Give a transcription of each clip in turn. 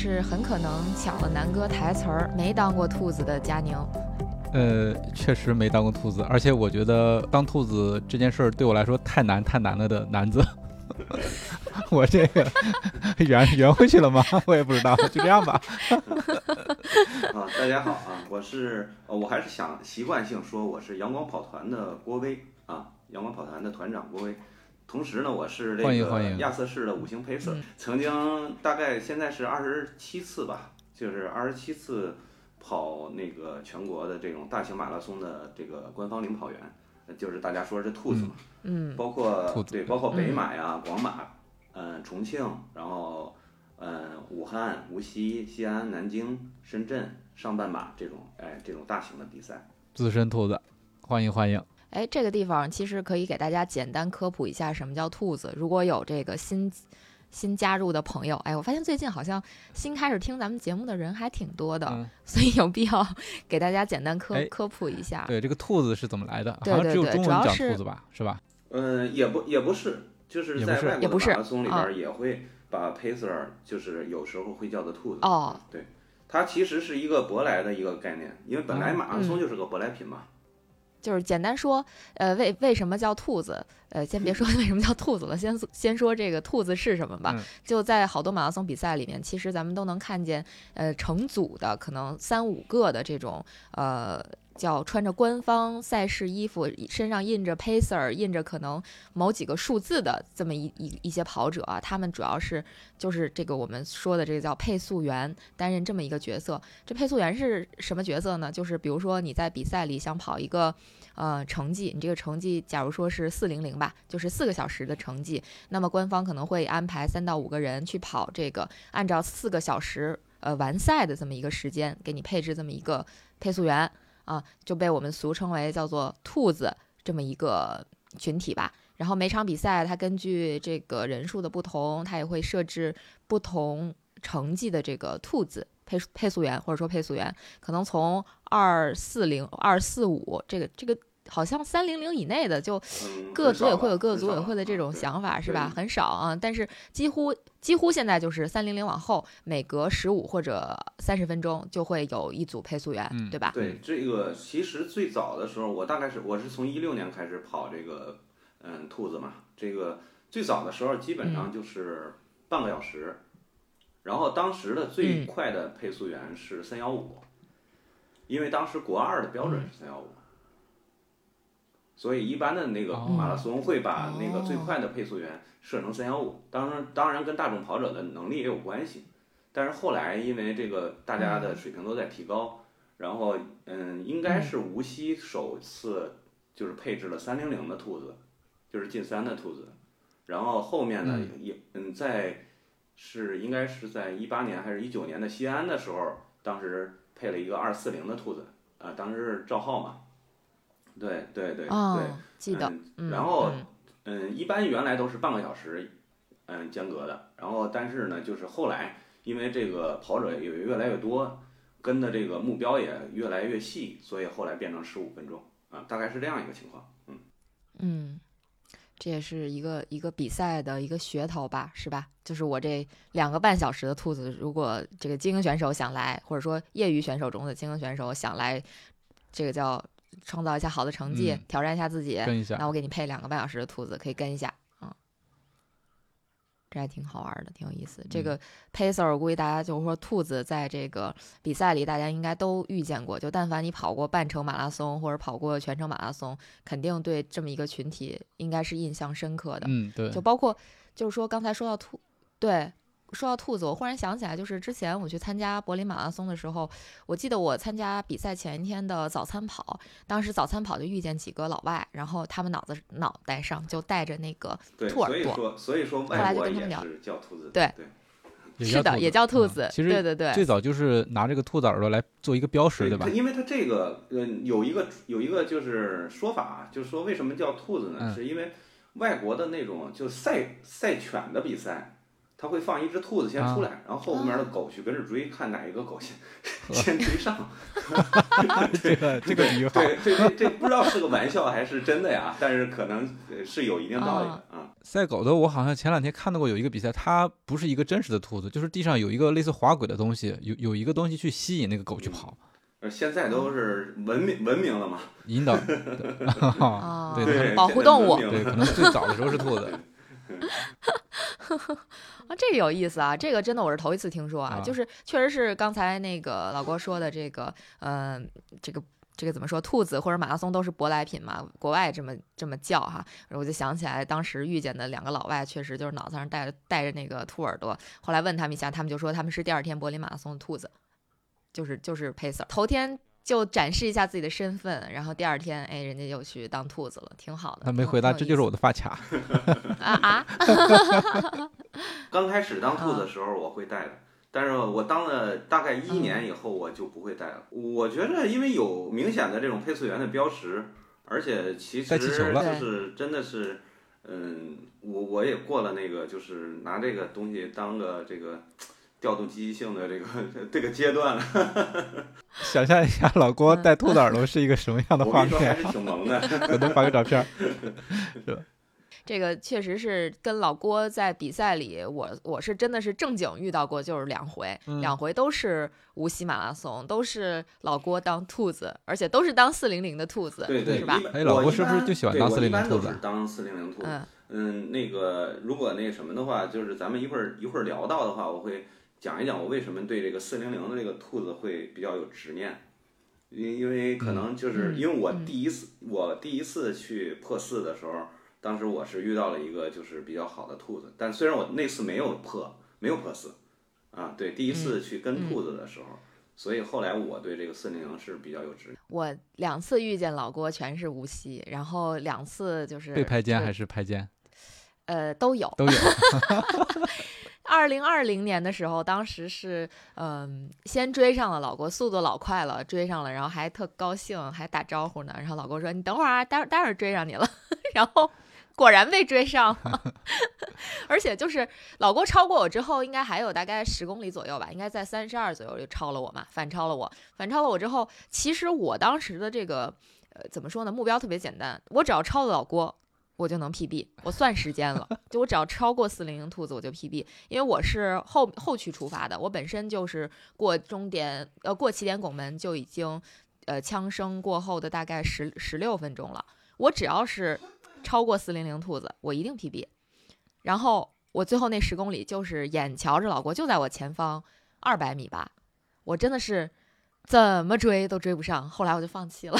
是很可能抢了南哥台词儿，没当过兔子的佳宁。呃，确实没当过兔子，而且我觉得当兔子这件事儿对我来说太难太难了的男子。我这个圆圆回去了吗？我也不知道，就这样吧。啊，大家好啊，我是，我还是想习惯性说我是阳光跑团的郭威啊，阳光跑团的团长郭威。同时呢，我是这个亚瑟士的五星配色，曾经大概现在是二十七次吧，就是二十七次跑那个全国的这种大型马拉松的这个官方领跑员，就是大家说是兔子嘛，嗯，包括对，包括北马呀、广马，嗯，重庆，然后嗯，武汉、无锡、西安、南京、深圳上半马这种，哎，这种大型的比赛，资深兔子，欢迎欢迎。哎，这个地方其实可以给大家简单科普一下什么叫兔子。如果有这个新新加入的朋友，哎，我发现最近好像新开始听咱们节目的人还挺多的，所以有必要 给大家简单科科普一下。对，这个兔子是怎么来的？对对对，主要是兔子吧，是吧？嗯，也不也不是，就是在外国马拉松里边也会把 pacer 就是有时候会叫做兔子。哦，对，它其实是一个舶来的一个概念，因为本来马拉松就是个舶来品嘛。就是简单说，呃，为为什么叫兔子？呃，先别说 为什么叫兔子了，先先说这个兔子是什么吧。就在好多马拉松比赛里面，其实咱们都能看见，呃，成组的可能三五个的这种，呃。叫穿着官方赛事衣服，身上印着 pacer，印着可能某几个数字的这么一一一些跑者啊，他们主要是就是这个我们说的这个叫配速员，担任这么一个角色。这配速员是什么角色呢？就是比如说你在比赛里想跑一个呃成绩，你这个成绩假如说是四零零吧，就是四个小时的成绩，那么官方可能会安排三到五个人去跑这个，按照四个小时呃完赛的这么一个时间，给你配置这么一个配速员。啊，就被我们俗称为叫做“兔子”这么一个群体吧。然后每场比赛，它根据这个人数的不同，它也会设置不同成绩的这个兔子配配速员，或者说配速员，可能从二四零、二四五这个这个。好像三零零以内的，就各组委会有各组委会的这种想法，是吧？很少啊，但是几乎几乎现在就是三零零往后，每隔十五或者三十分钟就会有一组配速员，对吧？对，这个其实最早的时候，我大概是我是从一六年开始跑这个嗯兔子嘛，这个最早的时候基本上就是半个小时，然后当时的最快的配速员是三幺五，因为当时国二的标准是三幺五。所以一般的那个马拉松会把那个最快的配速员设成三幺五，当然当然跟大众跑者的能力也有关系，但是后来因为这个大家的水平都在提高，然后嗯应该是无锡首次就是配置了三零零的兔子，就是进三的兔子，然后后面呢也嗯在是应该是在一八年还是一九年的西安的时候，当时配了一个二四零的兔子，啊当时是赵浩嘛。对对对对，记得。然后，嗯，一般原来都是半个小时，嗯，间隔的。然后，但是呢，就是后来因为这个跑者也越来越多，跟的这个目标也越来越细，所以后来变成十五分钟啊，大概是这样一个情况。嗯嗯，这也是一个一个比赛的一个噱头吧，是吧？就是我这两个半小时的兔子，如果这个精英选手想来，或者说业余选手中的精英选手想来，这个叫。创造一下好的成绩，挑战一下自己。跟一下，那我给你配两个半小时的兔子，可以跟一下啊。这还挺好玩的，挺有意思。这个 pacer，我估计大家就是说，兔子在这个比赛里，大家应该都遇见过。就但凡你跑过半程马拉松或者跑过全程马拉松，肯定对这么一个群体应该是印象深刻的。嗯，对。就包括就是说刚才说到兔，对。说到兔子，我忽然想起来，就是之前我去参加柏林马拉松的时候，我记得我参加比赛前一天的早餐跑，当时早餐跑就遇见几个老外，然后他们脑子脑袋上就带着那个兔耳朵，所以说所以说外国也是叫兔子，对对，是的，也叫兔子。其实对对对，最早就是拿这个兔子耳朵来做一个标识，对吧？因为它这个呃有一个有一个就是说法，就是说为什么叫兔子呢？是因为外国的那种就赛赛犬的比赛。他会放一只兔子先出来，然后后面的狗去跟着追，看哪一个狗先 先追上。这个这个比喻好。对，这这这不知道是个玩笑还是真的呀？但是可能是有一定道理的啊。赛狗的，我好像前两天看到过有一个比赛，它不是一个真实的兔子，就是地上有一个类似滑轨的东西，有有一个东西去吸引那个狗去跑。呃，现在都是文明文明了嘛，引导。对对，保护动物。对，可能最早的时候是兔子。啊，这个有意思啊！这个真的我是头一次听说啊，就是确实是刚才那个老郭说的这个，嗯，这个这个怎么说？兔子或者马拉松都是舶来品嘛，国外这么这么叫哈，我就想起来当时遇见的两个老外，确实就是脑子上带着带着那个兔耳朵。后来问他们一下，他们就说他们是第二天柏林马拉松的兔子，就是就是 pacer，头天。就展示一下自己的身份，然后第二天，哎，人家又去当兔子了，挺好的。他没回答，这就是我的发卡。啊啊！刚开始当兔子的时候我会戴的，但是我当了大概一年以后我就不会戴了。我觉得因为有明显的这种配速员的标识，而且其实就是真的是，嗯，我我也过了那个就是拿这个东西当个这个。调动积极性的这个这个阶段了，想象一下，老郭戴兔子耳朵是一个什么样的画面？还是挺萌的，我能发个照片，是吧？这个确实是跟老郭在比赛里，我我是真的是正经遇到过，就是两回，两回都是无锡马拉松，都是老郭当兔子，而且都是当四零零的兔子，对对，是吧？哎，老郭是不是就喜欢当四零零兔子？当四零零兔子，嗯，那个如果那什么的话，就是咱们一会儿一会儿聊到的话，我会。讲一讲我为什么对这个四零零的这个兔子会比较有执念，因因为可能就是因为我第一次我第一次去破四的时候，当时我是遇到了一个就是比较好的兔子，但虽然我那次没有破没有破四，啊对，第一次去跟兔子的时候，所以后来我对这个四零零是比较有执念。我两次遇见老郭全是无锡，然后两次就是被拍肩还是拍肩？呃，都有都有。二零二零年的时候，当时是嗯，先追上了老郭，速度老快了，追上了，然后还特高兴，还打招呼呢。然后老郭说：“你等会儿啊，待会待会儿追上你了。”然后果然被追上了，而且就是老郭超过我之后，应该还有大概十公里左右吧，应该在三十二左右就超了我嘛，反超了我。反超了我之后，其实我当时的这个呃怎么说呢？目标特别简单，我只要超了老郭。我就能 PB，我算时间了，就我只要超过四零零兔子我就 PB，因为我是后后驱出发的，我本身就是过终点呃过起点拱门就已经，呃枪声过后的大概十十六分钟了，我只要是超过四零零兔子，我一定 PB，然后我最后那十公里就是眼瞧着老郭就在我前方二百米吧，我真的是怎么追都追不上，后来我就放弃了，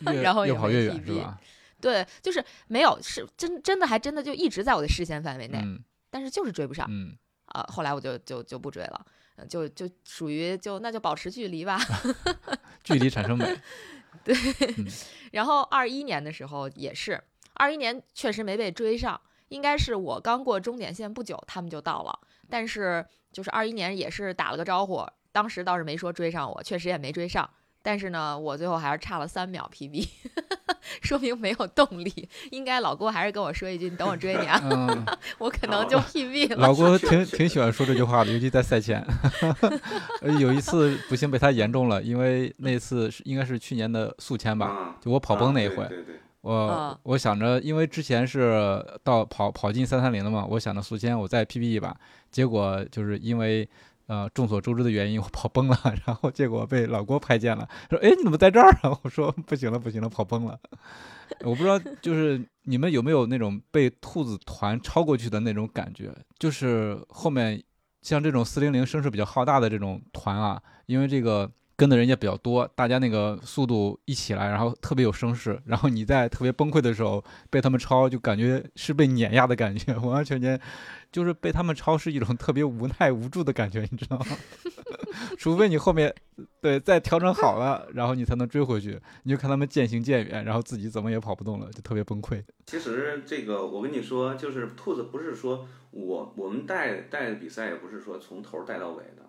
然后越跑越远是吧？对，就是没有，是真真的还真的就一直在我的视线范围内，但是就是追不上。嗯，啊，后来我就就就不追了，就就属于就那就保持距离吧，距离产生美。对，然后二一年的时候也是，二一年确实没被追上，应该是我刚过终点线不久，他们就到了。但是就是二一年也是打了个招呼，当时倒是没说追上我，确实也没追上。但是呢，我最后还是差了三秒 PB，说明没有动力。应该老郭还是跟我说一句：“你等我追你啊。”我可能就 PB 了。老郭挺挺喜欢说这句话的，尤其在赛前。有一次不幸被他言中了，因为那次是应该是去年的宿迁吧，就我跑崩那一回。我我想着，因为之前是到跑跑进三三零了嘛，我想着宿迁我再 PB 一把，结果就是因为。呃，众所周知的原因，我跑崩了，然后结果被老郭拍见了，说：“哎，你怎么在这儿啊？” 我说：“不行了，不行了，跑崩了。”我不知道，就是你们有没有那种被兔子团超过去的那种感觉？就是后面像这种四零零声势比较浩大的这种团啊，因为这个跟的人也比较多，大家那个速度一起来，然后特别有声势，然后你在特别崩溃的时候被他们超，就感觉是被碾压的感觉，完完全全就是被他们超是一种特别无奈无助的感觉，你知道吗？除非你后面对再调整好了，然后你才能追回去，你就看他们渐行渐远，然后自己怎么也跑不动了，就特别崩溃。其实这个我跟你说，就是兔子不是说我我们带带的比赛也不是说从头带到尾的。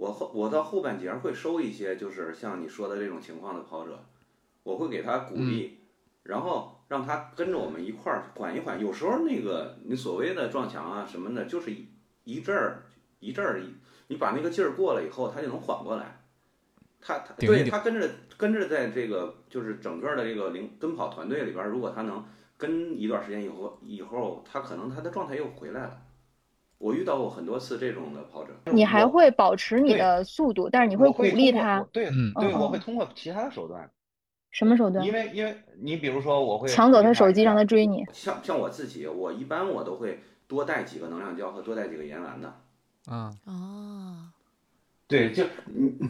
我后我到后半截会收一些，就是像你说的这种情况的跑者，我会给他鼓励，然后让他跟着我们一块儿缓一缓。有时候那个你所谓的撞墙啊什么的，就是一一阵儿一阵儿，你把那个劲儿过了以后，他就能缓过来。他他对他跟着跟着在这个就是整个的这个领跟跑团队里边，如果他能跟一段时间以后以后，他可能他的状态又回来了。我遇到过很多次这种的跑者，你还会保持你的速度，但是你会鼓励他。对，嗯对，我会通过其他的手段。什么手段？因为因为你比如说，我会抢走他手机，让他追你。像像我自己，我一般我都会多带几个能量胶和多带几个盐丸的。啊哦，对，就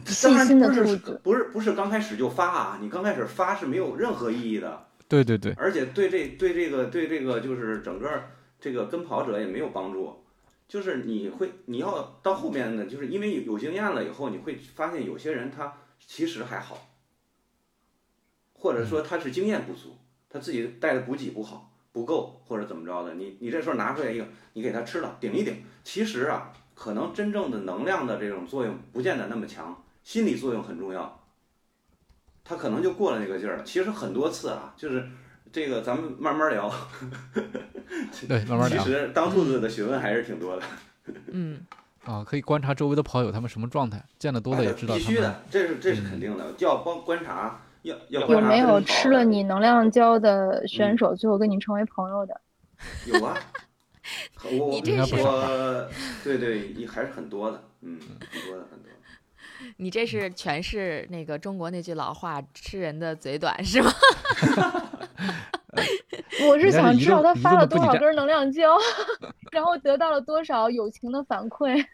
细心的兔子，不是不是刚开始就发啊！你刚开始发是没有任何意义的。对对对。而且对这对这个对这个就是整个这个跟跑者也没有帮助。就是你会，你要到后面呢，就是因为有经验了以后，你会发现有些人他其实还好，或者说他是经验不足，他自己带的补给不好，不够或者怎么着的，你你这时候拿出来一个，你给他吃了顶一顶，其实啊，可能真正的能量的这种作用不见得那么强，心理作用很重要，他可能就过了那个劲儿。其实很多次啊，就是。这个咱们慢慢聊，对，慢慢聊。其实当兔子的学问还是挺多的。嗯，啊，可以观察周围的跑友他们什么状态，见得多了也知道。必须的，这是这是肯定的，就要帮观察，要要有没有吃了你能量胶的选手最后跟你成为朋友的？有啊，我你这说，对对，还是很多的，嗯，很多的很多。你这是全是那个中国那句老话“吃人的嘴短”是吗？我是想知道他发了多少根能量胶，然后得到了多少友情的反馈。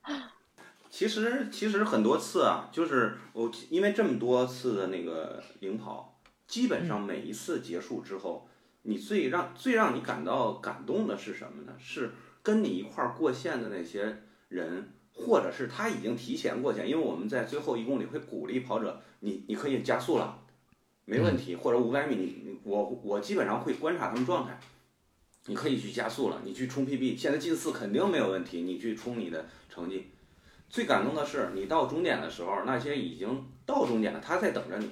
其实其实很多次啊，就是我因为这么多次的那个领跑，基本上每一次结束之后，你最让最让你感到感动的是什么呢？是跟你一块儿过线的那些人。或者是他已经提前过线，因为我们在最后一公里会鼓励跑者，你你可以加速了，没问题。或者五百米，你我我基本上会观察他们状态，你可以去加速了，你去冲 PB，现在进四肯定没有问题，你去冲你的成绩。最感动的是，你到终点的时候，那些已经到终点了，他在等着你，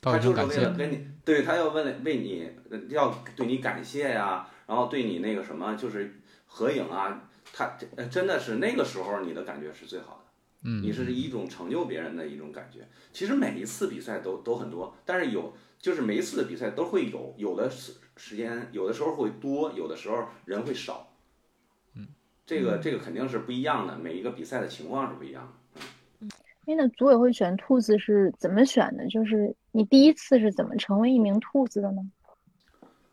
他就是为了跟你，对他要问为你要对你感谢呀，然后对你那个什么就是合影啊。他真的是那个时候，你的感觉是最好的。嗯，你是一种成就别人的一种感觉。其实每一次比赛都都很多，但是有就是每一次的比赛都会有，有的时时间有的时候会多，有的时候人会少。嗯，这个这个肯定是不一样的，每一个比赛的情况是不一样的。嗯，因为那组委会选兔子是怎么选的？就是你第一次是怎么成为一名兔子的呢？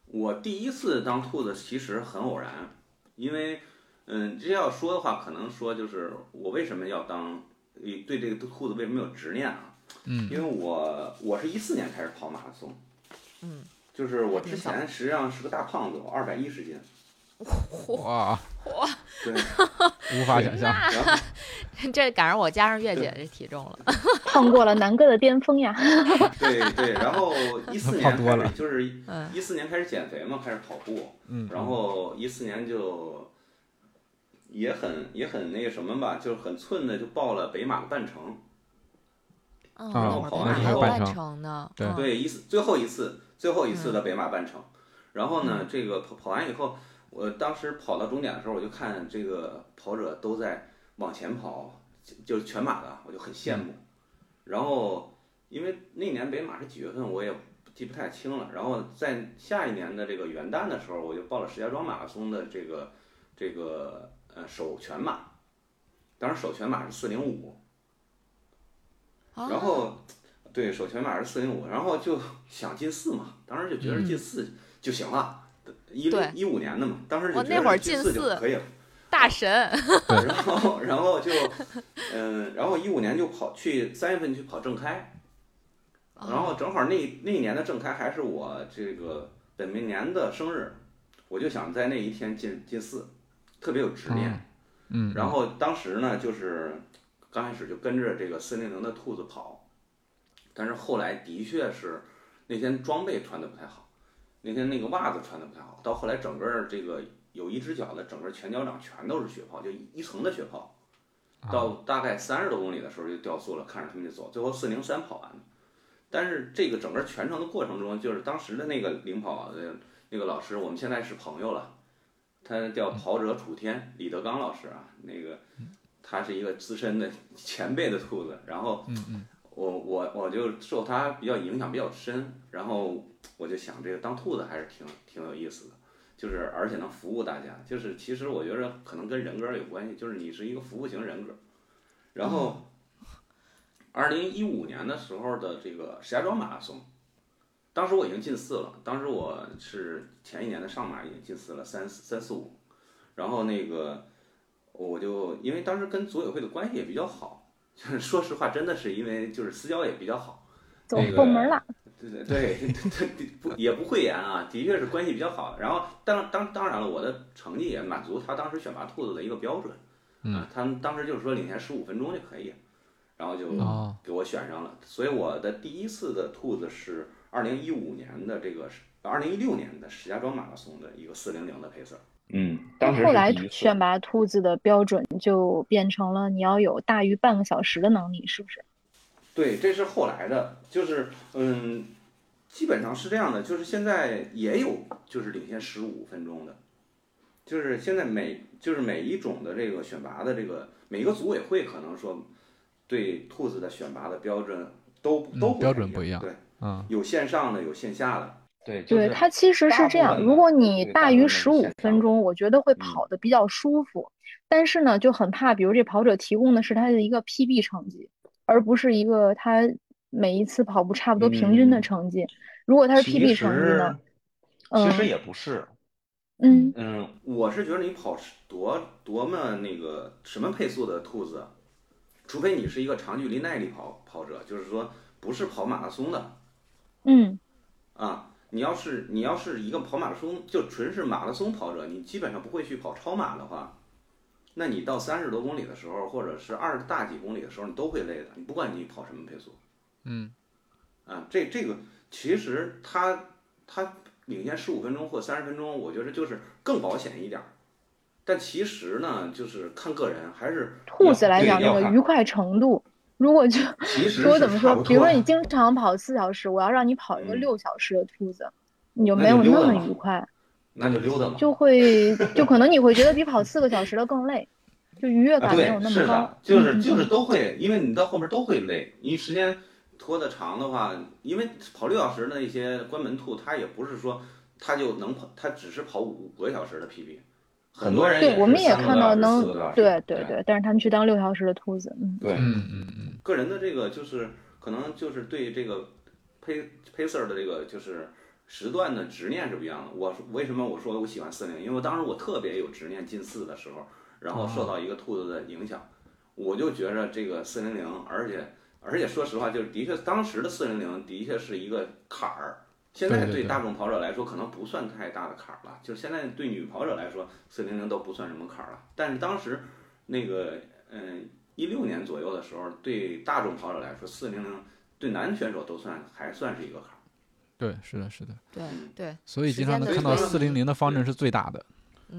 我第一次当兔子其实很偶然，因为。嗯，这要说的话，可能说就是我为什么要当，对这个裤子为什么有执念啊？嗯，因为我我是一四年开始跑马拉松，嗯，就是我之前实际上是个大胖子，我二百一十斤，哇哇，对，无法想象，这赶上我加上月姐这体重了，胖过了南哥的巅峰呀，对对，然后 一四年开始就是一四年开始减肥嘛，开始跑步，嗯，然后一四年就。也很也很那个什么吧，就是很寸的就报了北马的半程，然后跑完以后半程呢，对对一次最后一次最后一次的北马半程，然后呢这个跑跑完以后，我当时跑到终点的时候，我就看这个跑者都在往前跑，就是全马的，我就很羡慕。然后因为那年北马是几月份，我也记不太清了。然后在下一年的这个元旦的时候，我就报了石家庄马拉松的这个这个。呃，首全马，当时首全马是四零五，然后，对，首全马是四零五，然后就想进四嘛，当时就觉得进四就行了，一一五年的嘛，当时就觉得进四就可以了，大神。然后然后就嗯，然后一五年就跑去三月份去跑正开，然后正好那那一年的正开还是我这个本命年的生日，我就想在那一天进进寺，特别有执念。嗯，然后当时呢，就是刚开始就跟着这个四零零的兔子跑，但是后来的确是那天装备穿的不太好，那天那个袜子穿的不太好，到后来整个这个有一只脚的整个前脚掌全都是血泡，就一层的血泡，到大概三十多公里的时候就掉速了，看着他们就走，最后四零三跑完了。但是这个整个全程的过程中，就是当时的那个领跑的那个老师，我们现在是朋友了。他叫跑者楚天，李德刚老师啊，那个他是一个资深的前辈的兔子，然后我我我就受他比较影响比较深，然后我就想这个当兔子还是挺挺有意思的，就是而且能服务大家，就是其实我觉得可能跟人格有关系，就是你是一个服务型人格。然后，二零一五年的时候的这个石家庄马拉松。当时我已经进四了，当时我是前一年的上马已经进四了，三三四五，然后那个我就因为当时跟组委会的关系也比较好，就是说实话，真的是因为就是私交也比较好，走后门了。对对对 对，不也不讳言啊，的确是关系比较好。然后当当当然了，我的成绩也满足他当时选拔兔子的一个标准，嗯，他当时就是说领先十五分钟就可以，然后就给我选上了，所以我的第一次的兔子是。二零一五年的这个是二零一六年的石家庄马拉松的一个四零零的配色，嗯，当时后来选拔兔子的标准就变成了你要有大于半个小时的能力，是不是？对，这是后来的，就是嗯，基本上是这样的，就是现在也有就是领先十五分钟的，就是现在每就是每一种的这个选拔的这个每一个组委会可能说对兔子的选拔的标准都都标准不一样，对。嗯，有线上的，有线下的，对对，它其实是这样。如果你大于十五分钟，我觉得会跑的比较舒服。但是呢，就很怕，比如这跑者提供的是他的一个 PB 成绩，而不是一个他每一次跑步差不多平均的成绩。如果他是 PB 成绩呢？其实也不是。嗯嗯，我是觉得你跑多多么那个什么配速的兔子，除非你是一个长距离耐力跑跑者，就是说不是跑马拉松的。嗯，啊，你要是你要是一个跑马拉松，就纯是马拉松跑者，你基本上不会去跑超马的话，那你到三十多公里的时候，或者是二十大几公里的时候，你都会累的。你不管你跑什么配速，嗯，啊，这这个其实它它领先十五分钟或三十分钟，我觉得就是更保险一点。但其实呢，就是看个人，还是兔子来讲那个愉快程度。如果就 说怎么说，比如说你经常跑四小时，我要让你跑一个六小时的兔子，你就没有那么愉快。那就溜达嘛。就会就可能你会觉得比跑四个小时的更累，就愉悦感没有那么高。就是就是都会，因为你到后面都会累。你时间拖得长的话，因为跑六小时的那些关门兔，它也不是说它就能跑，它只是跑五个小时的 PB。很多人对，我们也看到能对对对，但是他们去当六小时的兔子，嗯，对，嗯嗯嗯，个人的这个就是可能就是对这个配配色的这个就是时段的执念是不一样的。我为什么我说我喜欢四零？因为当时我特别有执念进四的时候，然后受到一个兔子的影响，我就觉着这个四零零，而且而且说实话，就是的确当时的四零零的确是一个坎儿。现在对大众跑者来说可能不算太大的坎儿了，就是现在对女跑者来说，四零零都不算什么坎儿了。但是当时那个嗯一六年左右的时候，对大众跑者来说，四零零对男选手都算还算是一个坎儿。对，是的，是的。对对。所以经常能看到四零零的方阵是最大的。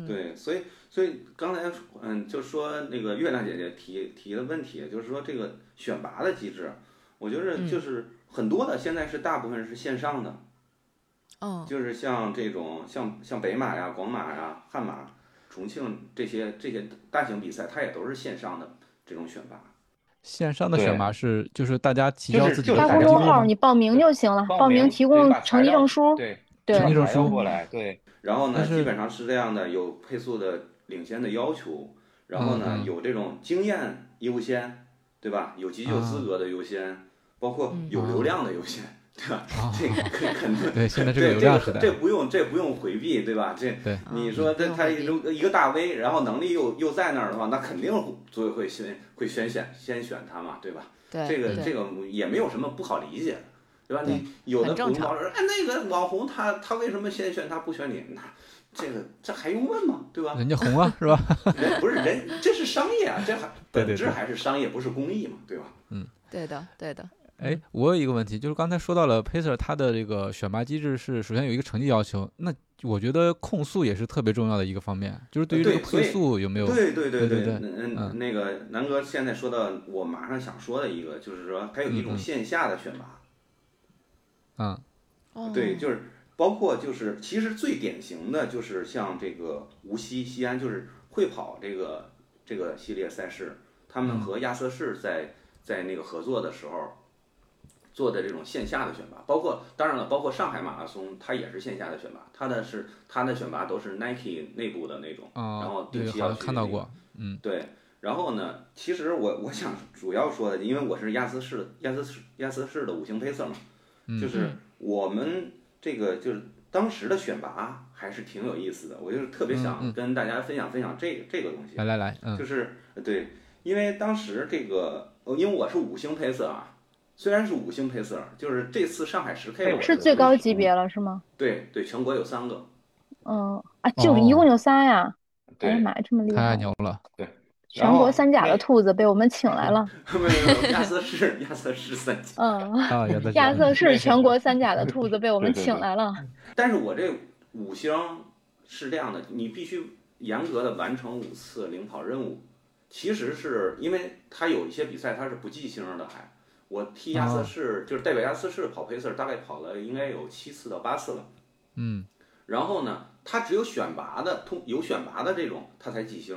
对，所以所以刚才嗯就说那个月亮姐姐提提的问题，就是说这个选拔的机制，我觉得就是很多的现在是大部分是线上的。嗯，就是像这种像像北马呀、广马呀、悍马、重庆这些这些大型比赛，它也都是线上的这种选拔。线上的选拔是就是大家提交自己的公众号，你报名就行了，报名提供成绩证书，对对，成绩证书过来，对。然后呢，基本上是这样的，有配速的领先的要求，然后呢，有这种经验优先，对吧？有急救资格的优先，包括有流量的优先。对吧？这肯肯定对，现在这个流量时代，这不用这不用回避，对吧？这对，你说他他一一个大 V，然后能力又又在那儿的话，那肯定组委会先会先选先选他嘛，对吧？对，这个这个也没有什么不好理解的，对吧？你有的同胞说，哎，那个网红他他为什么先选他不选你？那这个这还用问吗？对吧？人家红啊，是吧？人不是人，这是商业啊，这还本质还是商业，不是公益嘛，对吧？嗯，对的，对的。哎，我有一个问题，就是刚才说到了 Pacer，它的这个选拔机制是首先有一个成绩要求，那我觉得控速也是特别重要的一个方面，就是对于这个配速有没有？对对对对对，嗯，那个南哥现在说到我马上想说的一个，就是说还有一种线下的选拔，嗯，对，就是包括就是其实最典型的就是像这个无锡、西安，就是会跑这个这个系列赛事，他们和亚瑟士在在那个合作的时候。做的这种线下的选拔，包括当然了，包括上海马拉松，它也是线下的选拔，它的是它的选拔都是 Nike 内部的那种，然后定期要去。看到过，嗯，对。然后呢，其实我我想主要说的，因为我是亚瑟士亚瑟士亚瑟士的五星配色嘛，就是我们这个就是当时的选拔还是挺有意思的，我就是特别想跟大家分享分享这这个东西。来来来，嗯就是对，因为当时这个，因为我是五星配色啊。虽然是五星配色，就是这次上海十 K 是最高级别了，是吗？对对，全国有三个。嗯啊，就一共有仨呀！哎呀妈呀，这么厉害！太牛了！对，全国 三甲的兔子被我们请来了。没有没有，亚瑟士亚瑟士三甲。嗯，亚瑟士全国三甲的兔子被我们请来了。但是我这五星是这样的，你必须严格的完成五次领跑任务。其实是因为它有一些比赛它是不计星的，还。我替亚瑟士，就是代表亚瑟士跑配色，大概跑了应该有七次到八次了。嗯，然后呢，他只有选拔的通有选拔的这种，他才几星。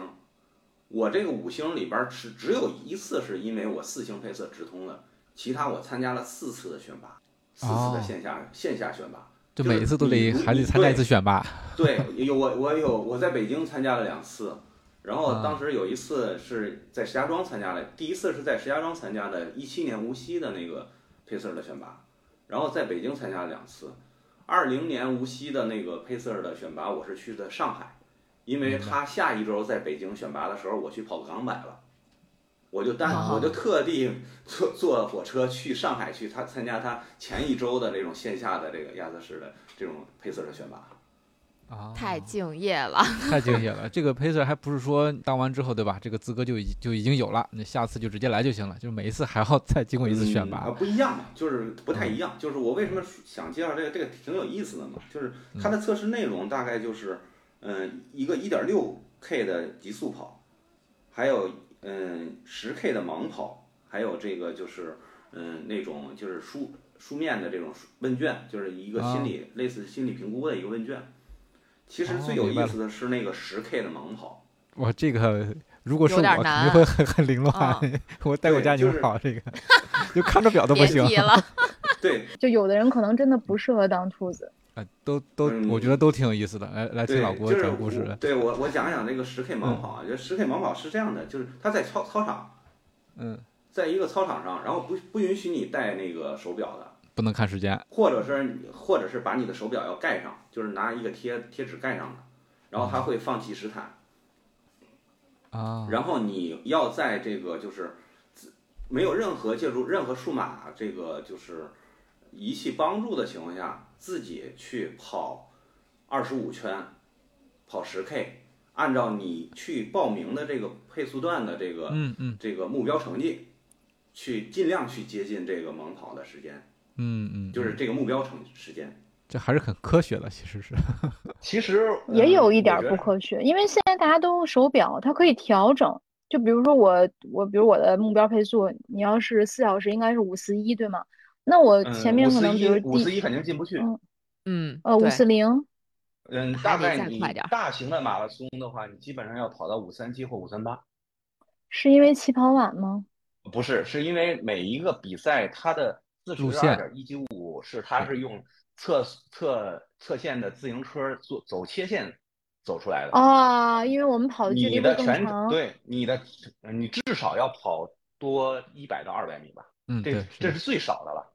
我这个五星里边是只有一次是因为我四星配色直通的，其他我参加了四次的选拔，四次的线下线下选拔，就每一次都得还得参加一次选拔。对，有我我有我在北京参加了两次。然后当时有一次是在石家庄参加的，第一次是在石家庄参加的，一七年无锡的那个配色的选拔，然后在北京参加了两次，二零年无锡的那个配色的选拔，我是去的上海，因为他下一周在北京选拔的时候，我去跑港百了，我就单我就特地坐坐火车去上海去他参加他前一周的这种线下的这个亚瑟士的这种配色的选拔。啊，太敬业了，太敬业了。这个 pacer 还不是说当完之后，对吧？这个资格就已就已经有了，那下次就直接来就行了。就是每一次还要再经过一次选拔。不一样嘛，就是不太一样。就是我为什么想介绍这个，这个挺有意思的嘛。就是它的测试内容大概就是，嗯，一个一点六 K 的极速跑，还有嗯十 K 的盲跑，还有这个就是嗯那种就是书书面的这种问卷，就是一个心理类似心理评估的一个问卷。其实最有意思的是那个十 K 的盲跑，我这个如果是我肯定会很很凌乱，我带我家牛跑这个，就看着表都不行。对，就有的人可能真的不适合当兔子。啊，都都，我觉得都挺有意思的。来来听老郭讲故事。对我我讲讲那个十 K 盲跑啊，就十 K 盲跑是这样的，就是他在操操场，嗯，在一个操场上，然后不不允许你带那个手表的。不能看时间，或者是或者是把你的手表要盖上，就是拿一个贴贴纸盖上的，然后它会放计时毯，啊，然后你要在这个就是没有任何借助任何数码这个就是仪器帮助的情况下，自己去跑二十五圈，跑十 K，按照你去报名的这个配速段的这个嗯嗯。这个目标成绩，去尽量去接近这个盲跑的时间。嗯嗯，就是这个目标成时间，这还是很科学的，其实是。其实也有一点不科学，因为现在大家都手表，它可以调整。就比如说我我比如我的目标配速，你要是四小时，应该是五四一，对吗？那我前面可能比如五四一肯定进不去。嗯，呃，五四零。嗯，大概你大型的马拉松的话，你基本上要跑到五三七或五三八。是因为起跑晚吗？不是，是因为每一个比赛它的。四十二点一九五是它是用侧侧侧线的自行车做走切线走出来的啊，因为我们跑的距离更长。对，你的你至少要跑多一百到二百米吧？嗯，这这是最少的了。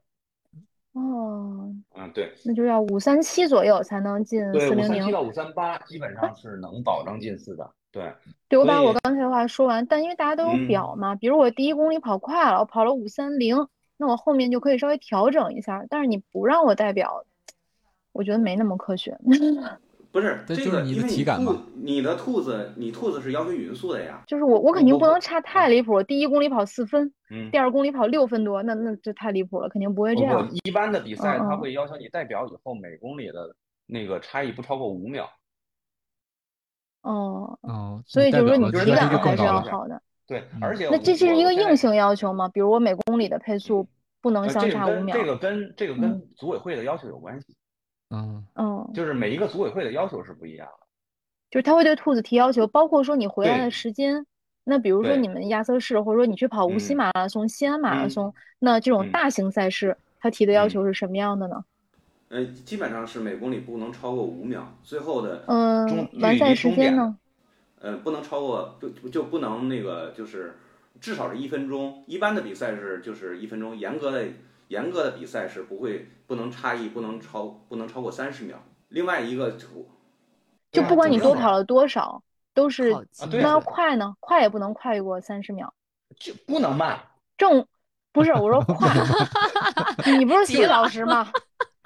哦，嗯，对，那就要五三七左右才能进四零零。五三七到五三八基本上是能保证进四的。对，对我把我刚才的话说完，但因为大家都有表嘛，嗯比如我第一公里跑快了，我跑了五三零，那我后面就可以稍微调整一下。但是你不让我代表，我觉得没那么科学。不是这个，就是你的体感嘛，你的兔子，你兔子是要求匀速的呀。就是我我肯定不不能差太离谱，第一公里跑四分，嗯第，二公里跑六分多，那那就太离谱了，肯定不会这样。不，一般的比赛嗯嗯它会要求你代表以后每公里的那个差异不超过五秒。哦，哦，所以就是说你体感还是。要好的。对，嗯而且那这是一个硬性要求吗？比如我每公里的配速不能呃相差五秒。这个跟这个跟这个嗯跟组委会的要求有关系，嗯，嗯，就是每一个组委会的要求是不一样的。就是他会对兔子提要求，包括说你回来的时间。那比如说你们亚瑟士，或者说你去跑无锡嗯马拉松、西安马拉嗯松，那这种嗯大型赛事，他提的要嗯求是什么样的呢？呃，基本上是每公里不能超过五秒，最后的嗯完赛时间呢？呃不能超过就就不能那个就是至少是一分钟。一般的比赛是就是一分钟，严格的严格的比赛是不会不能差异不能超不能超过三十秒。另外一个就对啊不管你多跑了多少，都是那要快呢？快也不能快过三十秒。就不能慢，正不是我说快，你不是四急了小时吗？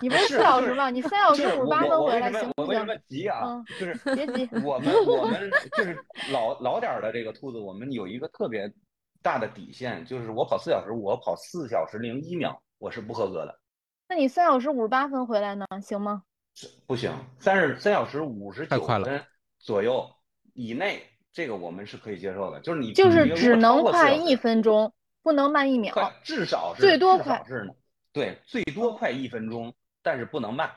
你不是四小时吗？你三小时五十八分回来行不行我？么急啊？嗯就是别急，我们 我们就是老老点儿的这个兔子，我们有一个特别大的底线，就是我跑四小时，我跑四小时零一秒，我是不合格的，那你三小时五十八分回来呢？行吗？不行，三十三小时五十九分左右以内，这个我们是可以接受的，就是你就是只能快一分钟，不能慢一秒。快至少是至少最多快是呢，对，最多快一分钟，但是不能慢。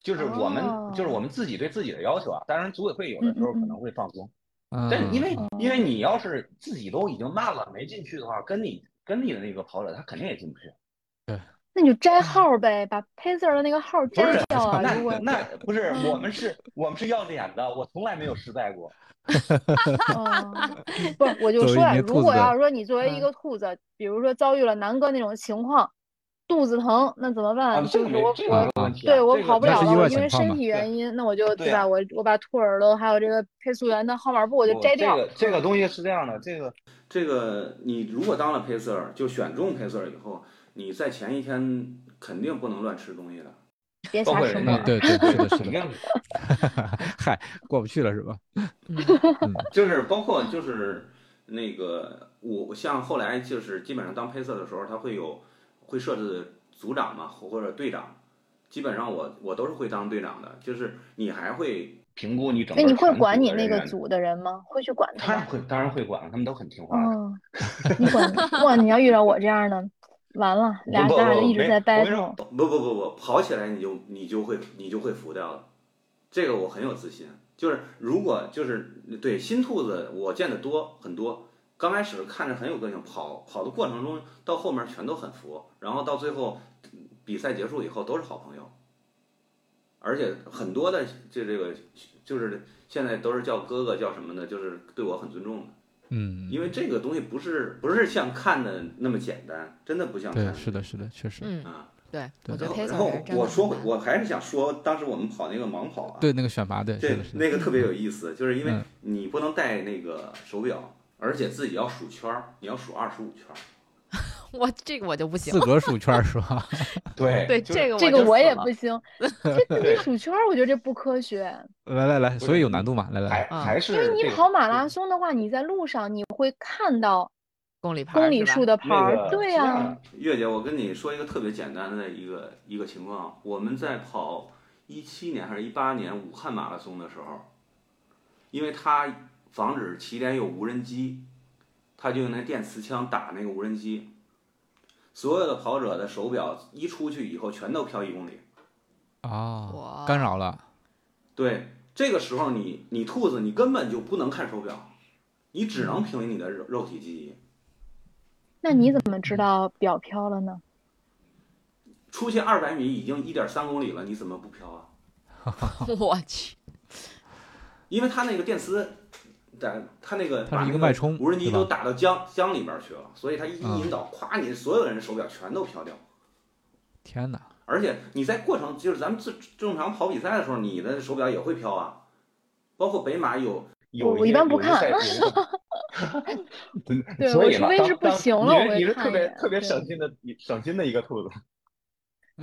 就是我们、就是我们自己对自己的要求啊，当然组委会有的时候可能会放松，嗯但是因为嗯因为你要是自己都已经慢了没进去的话，跟你跟你的那个跑者他肯定也进不去。对那你就摘号呗，把 Pacer 的那个号，摘掉啊！那如果那不是，嗯我们是我们是要脸的，我从来没有失败过。嗯，不是，我就说如果要是说你作为一嗯个兔子，比如说遭遇了南哥那种情况，肚子疼，那怎么啊办？，就是我这个我啊。对我跑不了了，因为身体原因，那我就对吧？我我把兔耳朵还有这个配速员的号码布我就摘掉。这个这个东西是这样的，这个这个你如果当了配色儿，就选中配色儿以后，你在前一天肯定不能乱吃东西的。别瞎说嘛啊，。对对，是的，是的，嗨，过不去了是吧？嗯就是包括就是那个我像后来就是基本上当配色的时候，他会有会设置组长嘛或者队长，基本上我我都是会当队长的，就是你还会评估你整哎，个你会管你那个组的人吗？会去管他吗？当然会，当然会管，他们都很听话你管哇？你要遇到我这样的，完了，俩不咱俩就一直在不没我跟你 battle。不不不不跑起来你就你就会你就会服掉了，这个我很有自信。就是如果就是对新兔子我见的多很多，刚开始看着很有个性，跑跑的过程中到后面全都很服，然后到最后比赛结束以后都是好朋友，而且很多的这这个就是现在都是叫哥哥叫什么的，就是对我很尊重的，嗯，因为这个东西不是不是像看的那么简单，真的不像看对，的是的，是的，确实，嗯，啊。对，对我觉得然后我说我还是想说，当时我们跑那个盲跑啊，对那个选拔，对，是这的，是的，那个特别有意思，就是因为嗯你不能带那个手表，而且自己要数圈儿，你要数二十五圈儿。我这个我就不行自。个儿数圈儿是吧？对对，这个这个我也不行，这自己数圈儿，我觉得这不科学。来来来，所以有难度嘛，来来还来，啊还是因为你跑马拉松的话，你在路上你会看到公里牌儿公里数的牌儿，对呀、月姐，我跟你说一个特别简单的一个一个情况，我们在跑一七年还是一八年武汉马拉松的时候，因为它防止起点有无人机，他就用那电磁枪打那个无人机，所有的跑者的手表一出去以后全都飘一公里。哦，哇干扰了，对，这个时候你你兔子你根本就不能看手表，你只能凭你的肉肉体记忆。那你怎么知道表飘了呢？出去二百米已经一点三公里了，你怎么不飘啊？我去，因为它那个电磁，在他那个它是一把那个脉冲无人机都打到江江里边去了，所以它一嗯引导，咵，你所有人手表全都飘掉。天哪！而且你在过程就是咱们正正常跑比赛的时候，你的手表也会飘啊，包括北马有有我一般不看。对，所以除非是不行了，我你是特别特别省心的省心的一个兔子。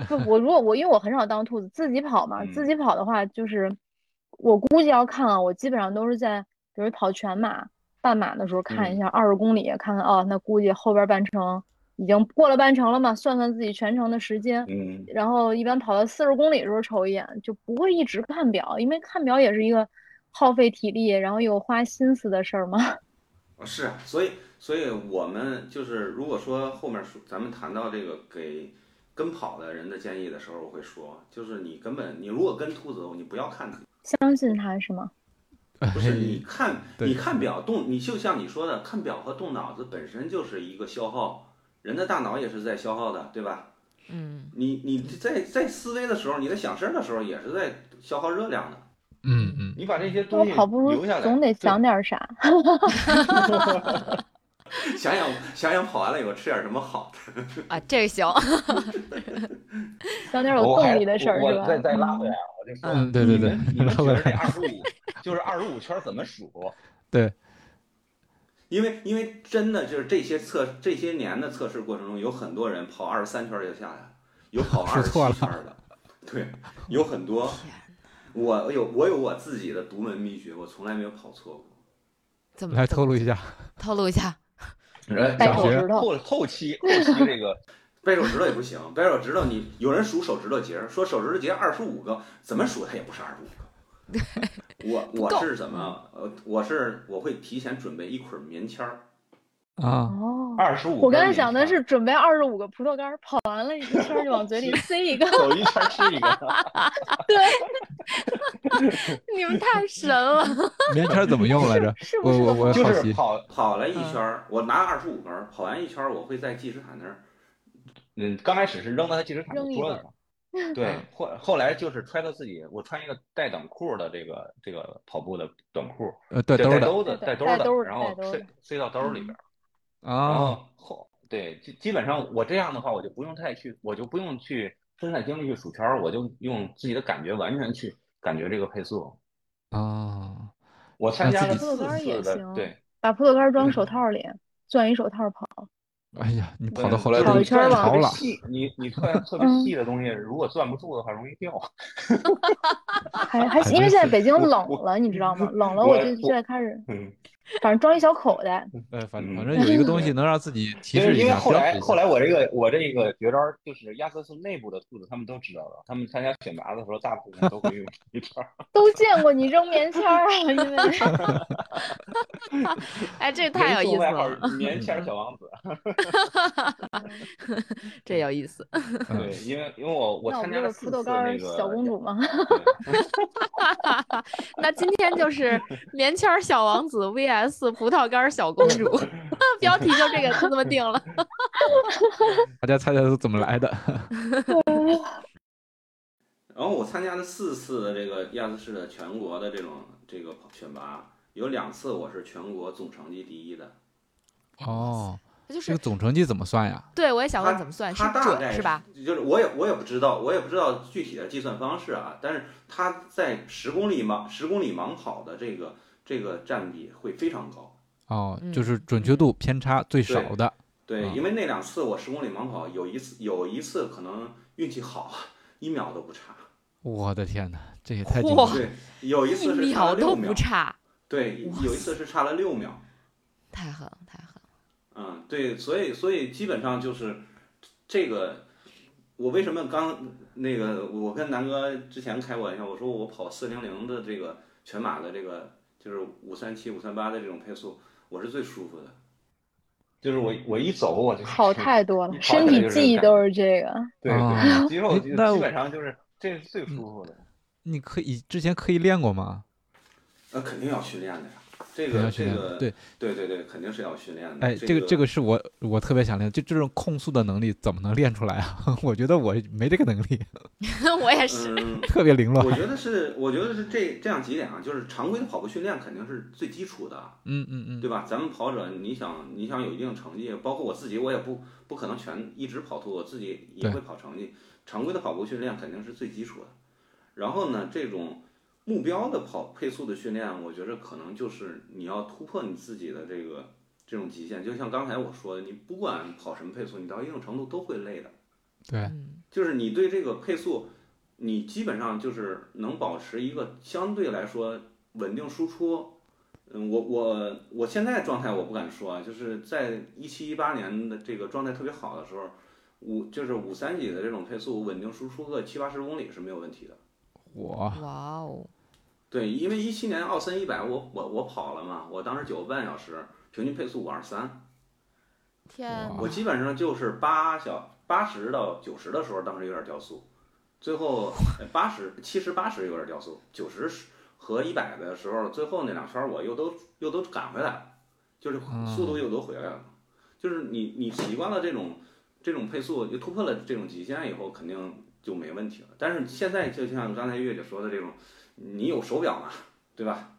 不，我如果我因为我很少当兔子，自己跑嘛，自己跑的话就是我估计要看啊，我基本上都是在比如跑全马、半马的时候看一下二十公里，看看哦，那估计后边半程已经过了半程了嘛，算算自己全程的时间，嗯，然后一般跑到四十公里的时候瞅一眼，就不会一直看表，因为看表也是一个耗费体力，然后又花心思的事儿嘛。是，所以所以我们就是如果说后面说咱们谈到这个给。跟跑的人的建议的时候，我会说，就是你根本你如果跟兔子，你不要看它，相信它是吗？不是，你看你看表动，你就像你说的，看表和动脑子本身就是一个消耗，人的大脑也是在消耗的，对吧？嗯，你你在在思维的时候，你在想事儿的时候，也是在消耗热量的。嗯嗯，你把这些东西留下来总得想点啥。想想想想跑完了以后吃点什么好的 啊，这个行，想点有动力的事儿是吧？再再拉回来，我就说，嗯，对对对，你们觉得这二十五就是二十五圈怎么数？对，因为因为真的就是这些测这些年的测试过程中，有很多人跑二十三圈就下来了，有跑二十七圈的，对，有很多。我有我有我自己的独门秘诀，我从来没有跑错过。怎么来透露一下？透露一下。掰手指头，后后期后期这个 掰手指头也不行，掰手指头你有人数手指头节，说手指头节二十五个，怎么数它也不是二十五个。我我是怎么呃，我是我会提前准备一捆棉签儿。啊哦，二十五。我刚才想的是准备二十五个葡萄干，跑完了一圈就往嘴里 塞一个，走一圈吃一个。对，你们太神了。棉签怎么用来着？我我我就。是跑跑了一圈，我拿二十五根，跑完一圈，我会在计时毯那儿。嗯，刚开始是扔到他计时毯的桌子上。对，后后来就是揣到自己，我穿一个带短裤的这个这个跑步的短裤，呃，带兜的，带兜的，然后塞塞到兜里边。然后后对基基本上我这样的话，我就不用太去，我就不用去分散精力去数圈儿，我就用自己的感觉完全去感觉这个配速。啊，我参加了四次的，对，把葡萄干装手套里，攥一手套跑。哎呀，你跑到后来跑一圈跑了。细，你你特 特别细的东西，如果攥不住的话，容易掉。还还因为现在北京冷了，你知道吗？冷了我就现在开始。反正装一小口袋。呃，反反正有一个东西 能让自己提示一下。因为后来后来我这个我这个绝招就是亚瑟士内部的兔子他们都知道了，他们参加选拔的时候大部分都会用这招。都见过你扔棉签啊，因为。哎，这太有意思了。棉签小王子。这有意思。对，因为因为我我参加了葡萄干小公主吗？那今天就是棉签小王子 VS 葡萄干小公主 标题就这个就这么定了。大家猜猜是怎么来的？然后我参加了四次的这个亚瑟士的全国的这种这个选拔，有两次我是全国总成绩第一的。哦。就是这个总成绩怎么算呀？对，我也想问怎么算，是准是吧？就是我也我也不知道，我也不知道具体的计算方式啊。但是他在十公里盲十公里盲跑的这个这个占比会非常高。哦，就是准确度偏差最少的。对，因为那两次我十公里盲跑有一次有一次可能运气好，一秒都不差。我的天哪，这也太对，有一次是差了六秒。差。对，有一次是差了六秒。太狠了，太狠了。嗯，对，所以所以基本上就是这个，我为什么刚那个我跟南哥之前开过玩笑，我说我跑四零零的这个全马的这个就是五三七五三八的这种配速，我是最舒服的。就是我我一走我就好太多了，身体记忆都是这个。对对，肌肉基本上就是这是最舒服的。你可以之前可以练过吗？那肯定要训练的呀。这个这个对对对对，肯定是要训练的。哎，这个这个是我我特别想练，就这种控速的能力怎么能练出来啊？我觉得我没这个能力。我也是，特别凌乱。我觉得是，我觉得是这这样几点啊，就是常规的跑步训练肯定是最基础的。嗯嗯嗯，对吧？咱们跑者，你想你想有一定成绩，包括我自己，我也不不可能全一直跑兔，我自己也会跑成绩。常规的跑步训练肯定是最基础的。然后呢，这种。目标的跑配速的训练，我觉着可能就是你要突破你自己的这个这种极限。就像刚才我说的，你不管跑什么配速，你到一定程度都会累的。对，就是你对这个配速，你基本上就是能保持一个相对来说稳定输出。嗯，我我我现在状态我不敢说啊，就是在一七一八年的这个状态特别好的时候，五就是五三几的这种配速稳定输出个七八十公里是没有问题的。哇哇哦！对，因为一七年奥森一百，我我我跑了嘛，我当时九个半小时，平均配速五二三。天！我基本上就是八小八十到九十的时候，当时有点掉速，最后八十七十八十有点掉速，九十和一百的时候，最后那两圈我又都又都赶回来了，就是速度又都回来了。就是你你习惯了这种这种配速，就突破了这种极限以后，肯定就没问题了。但是现在就像刚才月姐说的这种。你有手表嘛，对吧？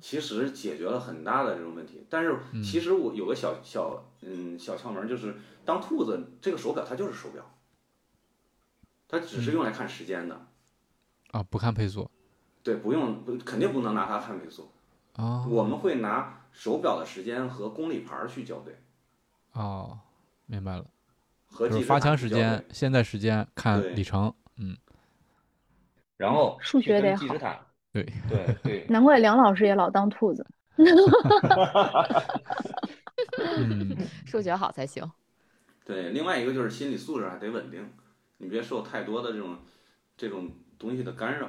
其实解决了很大的这种问题。但是其实我有个小小嗯小窍门，就是当兔子这个手表它就是手表，它只是用来看时间的。啊，不看配速。对，不用不肯定不能拿它看配速。啊。我们会拿手表的时间和公里牌去校对。哦，明白了。和发枪时间、现在时间看里程，嗯。然后数学得好，对对对，难怪梁老师也老当兔子。嗯，数学好才行。对，另外一个就是心理素质还得稳定，你别受太多的这种这种东西的干扰。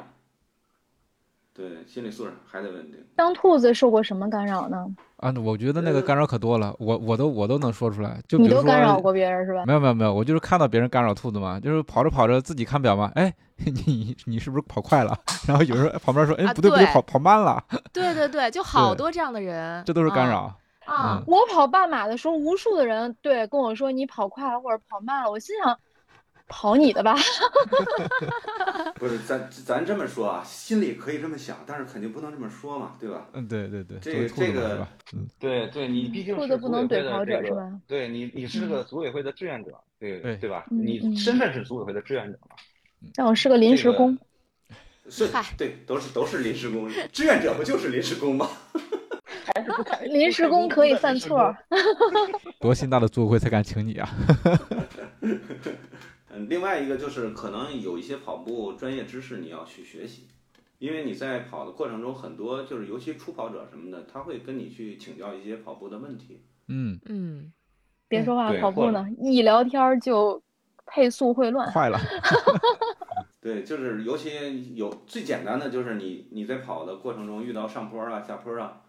对，心理素质还得稳定。当兔子受过什么干扰呢？啊，我觉得那个干扰可多了，我我都我都能说出来。就你都干扰过别人是吧？没有没有没有，我就是看到别人干扰兔子嘛，就是跑着跑着自己看表嘛，哎，你你是不是跑快了？然后有人旁边说，哎，不对不对，跑跑慢了。对对对，就好多这样的人，这都是干扰啊！我跑半马的时候，无数的人对跟我说你跑快了或者跑慢了，我心想。跑你的吧，不是咱咱这么说啊，心里可以这么想，但是肯定不能这么说嘛，对吧？嗯，对对对，这个这个，嗯，对对，你毕竟是不能怼跑者是吧？对你你是个组委会的志愿者，对对对吧？你身份是组委会的志愿者嘛？但我是个临时工，是，对，都是都是临时工，志愿者不就是临时工吗？还是不临时工可以犯错，多心大的组委会才敢请你啊！嗯 另外一个就是可能有一些跑步专业知识你要去学习，因为你在跑的过程中，很多就是尤其初跑者什么的，他会跟你去请教一些跑步的问题。嗯嗯，别说话，跑步呢，一聊天就配速会乱，快了。对，就是尤其有最简单的就是你你在跑的过程中遇到上坡啊、下坡啊，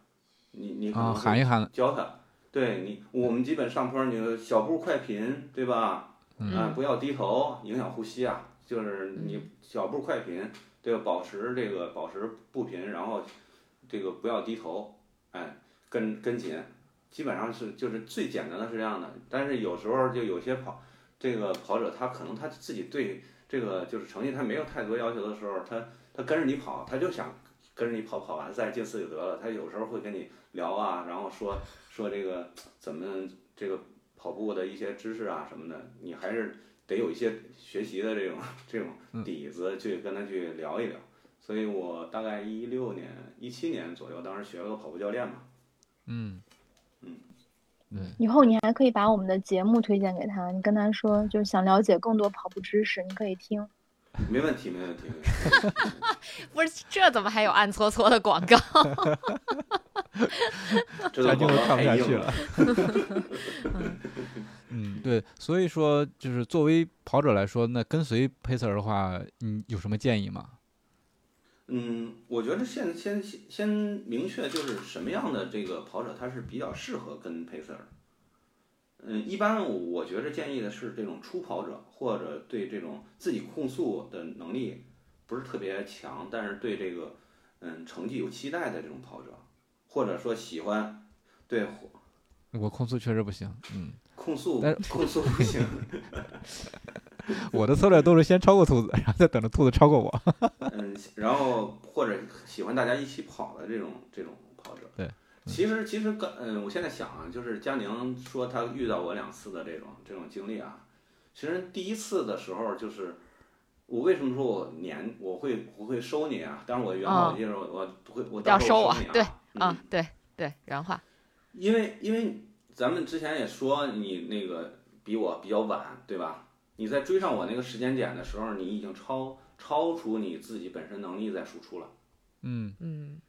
你你可能喊一喊教他，对你我们基本上坡你小步快频，对吧？嗯，不要低头，影响呼吸啊。就是你小步快频，对吧保持这个保持步频，然后这个不要低头，哎，跟跟紧，基本上是就是最简单的是这样的。但是有时候就有些跑这个跑者，他可能他自己对这个就是成绩他没有太多要求的时候，他他跟着你跑，他就想跟着你跑，跑完赛进四就得了。他有时候会跟你聊啊，然后说说这个怎么这个。跑步的一些知识啊什么的，你还是得有一些学习的这种这种底子去跟他去聊一聊。所以我大概一六年、一七年左右，当时学了个跑步教练嘛。嗯嗯，对。以后你还可以把我们的节目推荐给他，你跟他说，就是想了解更多跑步知识，你可以听。没问题，没问题。不是，这怎么还有暗搓搓的广告？这就看不下去了。嗯，对，所以说就是作为跑者来说，那跟随 pacer 的话，你有什么建议吗？嗯，我觉得先先先明确就是什么样的这个跑者他是比较适合跟 pacer。嗯，一般我觉着建议的是这种初跑者，或者对这种自己控速的能力不是特别强，但是对这个嗯成绩有期待的这种跑者。或者说喜欢，对，我控速确实不行，嗯，控速，控速不行。我的策略都是先超过兔子，然后再等着兔子超过我。嗯，然后或者喜欢大家一起跑的这种这种跑者。对，其实其实刚嗯，我现在想啊，就是佳宁说他遇到我两次的这种这种经历啊，其实第一次的时候就是我为什么说我撵我会我会收你啊？当然我原话我记得我我会我要收我对啊对对原话，因为因为咱们之前也说你那个比我比较晚对吧？你在追上我那个时间点的时候，你已经超超出你自己本身能力在输出了。嗯嗯，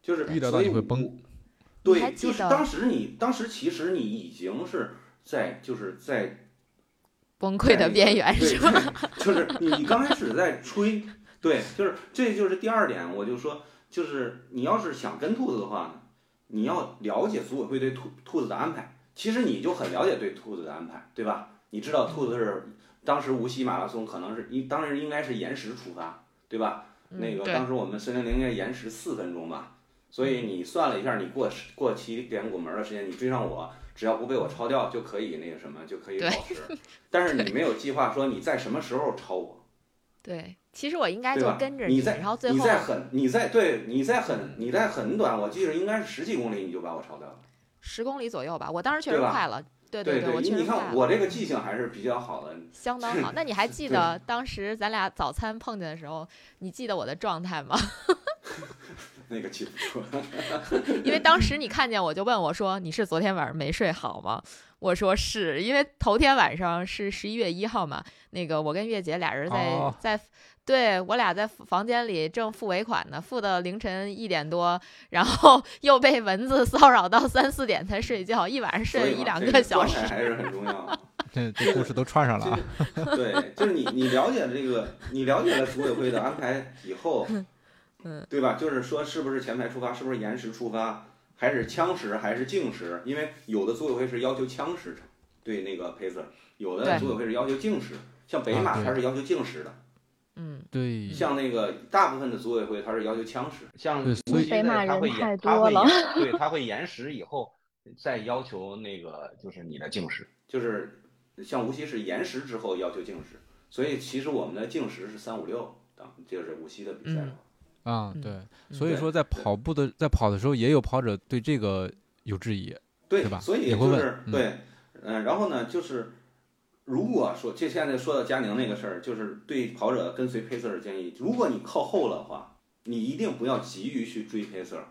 就是所以会崩。对，就是当时你当时其实你已经是在就是在崩溃的边缘，是吧？就是你刚开始在吹，对，就是这就是第二点，我就说，就是你要是想跟兔子的话，你要了解组委会对兔兔子的安排。其实你就很了解对兔子的安排，对吧？你知道兔子是。当时无锡马拉松可能是一，当时应该是延时出发，对吧？那个当时我们森林零应该延时四分钟吧，所以你算了一下，你过过起点拱门的时间，你追上我，只要不被我超掉，就可以那个什么，就可以保持。但是你没有计划说你在什么时候超我。对，其实我应该就跟着你，然后最后你在很你在对你在很你在很短，我记得应该是十几公里你就把我超掉了。十公里左右吧，我当时确实快了。对对对，你看我这个记性还是比较好的，相当好。那你还记得当时咱俩早餐碰见的时候，你记得我的状态吗？那个记不住，因为当时你看见我就问我说：“你是昨天晚上没睡好吗？”我说：“是因为头天晚上是十一月一号嘛，那个我跟月姐俩人在在。”对我俩在房间里正付尾款呢，付到凌晨一点多，然后 又被蚊子骚扰到三四点才睡觉，一晚上睡了一两个小时。还是很重要。这这故事都串上了啊。对，就是你你了解这个，你了解了组委会的安排以后，嗯，对吧？就是说是不是前排出发，是不是延时出发，还是枪时，还是静时？因为有的组委会是要求枪时对那个 pacer，有的组委会是要求静时，像北马它是要求静时的。嗯，对，像那个大部分的组委会，它是要求枪时，像所以北马人太多了，对，他会延时以后再要求那个就是你的净时，就是像无锡是延时之后要求净时，所以其实我们的净时是三五六，当就是无锡的比赛啊，对，所以说在跑步的在跑的时候，也有跑者对这个有质疑，对吧？所以就是对，嗯，然后呢就是。如果说就现在说到佳宁那个事儿，就是对跑者跟随佩瑟尔建议，如果你靠后的话，你一定不要急于去追佩瑟尔。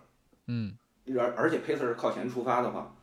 嗯，而而且佩瑟尔靠前出发的话，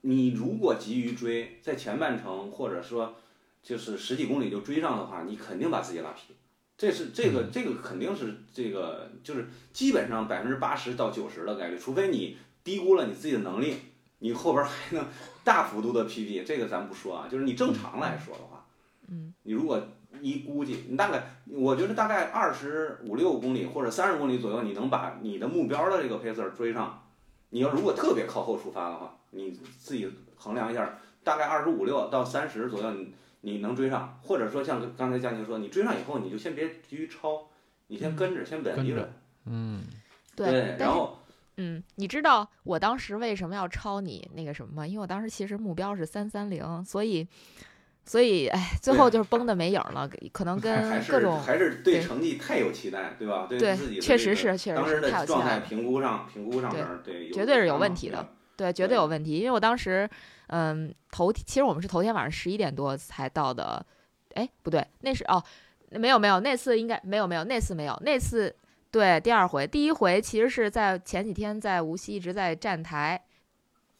你如果急于追，在前半程或者说就是十几公里就追上的话，你肯定把自己拉皮。这是这个这个肯定是这个就是基本上百分之八十到九十的概率，除非你低估了你自己的能力。你后边还能大幅度的 PB，这个咱不说啊，就是你正常来说的话，嗯，你如果一估计，你大概我觉得大概二十五六公里或者三十公里左右，你能把你的目标的这个 pacer 追上。你要如果特别靠后出发的话，你自己衡量一下，大概二十五六到三十左右，你你能追上，或者说像刚才佳宁说，你追上以后你就先别急于超，你先跟着，先稳一稳，嗯，对，然后。嗯，你知道我当时为什么要抄你那个什么吗？因为我当时其实目标是三三零，所以，所以，哎，最后就是崩的没影了。可能跟各种还是对成绩太有期待，对吧？对自己确实是，确实是太有期待。评估上，评估上面对，绝对是有问题的。对，绝对有问题。因为我当时，嗯，头其实我们是头天晚上十一点多才到的。哎，不对，那是哦，没有没有，那次应该没有没有，那次没有，那次。对，第二回，第一回其实是在前几天在无锡一直在站台，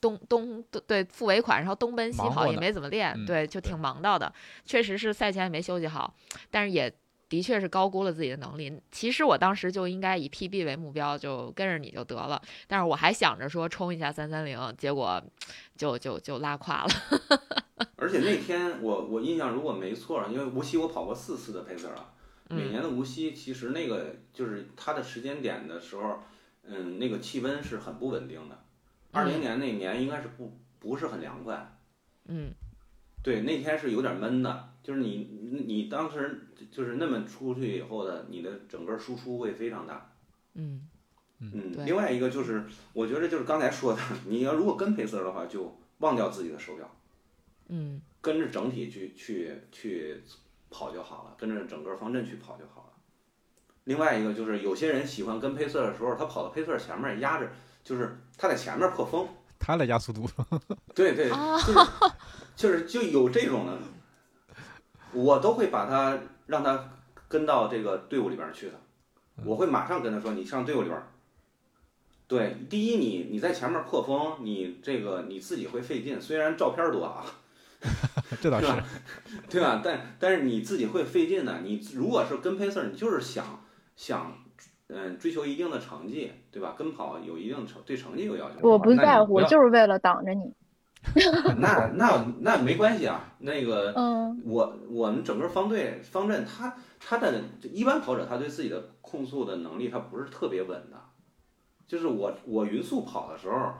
东东对付尾款，然后东奔西跑也没怎么练，对，就挺忙到的。确实是赛前也没休息好，但是也的确是高估了自己的能力。其实我当时就应该以 PB 为目标，就跟着你就得了。但是我还想着说冲一下三三零，结果就就就拉胯了。而且那天我我印象如果没错，因为无锡我跑过四次的 pacer 了。每年的无锡，其实那个就是它的时间点的时候，嗯，那个气温是很不稳定的。二零年那年应该是不不是很凉快。嗯，对，那天是有点闷的，就是你你当时就是那么出去以后的，你的整个输出会非常大。嗯，嗯，另外一个就是，我觉得就是刚才说的，你要如果跟配色的话，就忘掉自己的手表，嗯，跟着整体去去去跑就好了，跟着整个方阵去跑就好了。另外一个就是，有些人喜欢跟配色的时候，他跑到配色前面压着，就是他在前面破风，他来加速度。对对，就是就是就有这种的，我都会把他让他跟到这个队伍里边去的，我会马上跟他说，你上队伍里边。对，第一，你你在前面破风，你这个你自己会费劲，虽然照片多啊，这倒是，对吧？但但是你自己会费劲的。你如果是跟配色，你就是想想，嗯，追求一定的成绩，对吧？跟跑有一定成对成绩有要求。我不在乎，就是为了挡着你。那那那没关系啊，那个，嗯，我我们整个方队方阵，他他的一般跑者，他对自己的控速的能力，他不是特别稳的。就是我我匀速跑的时候，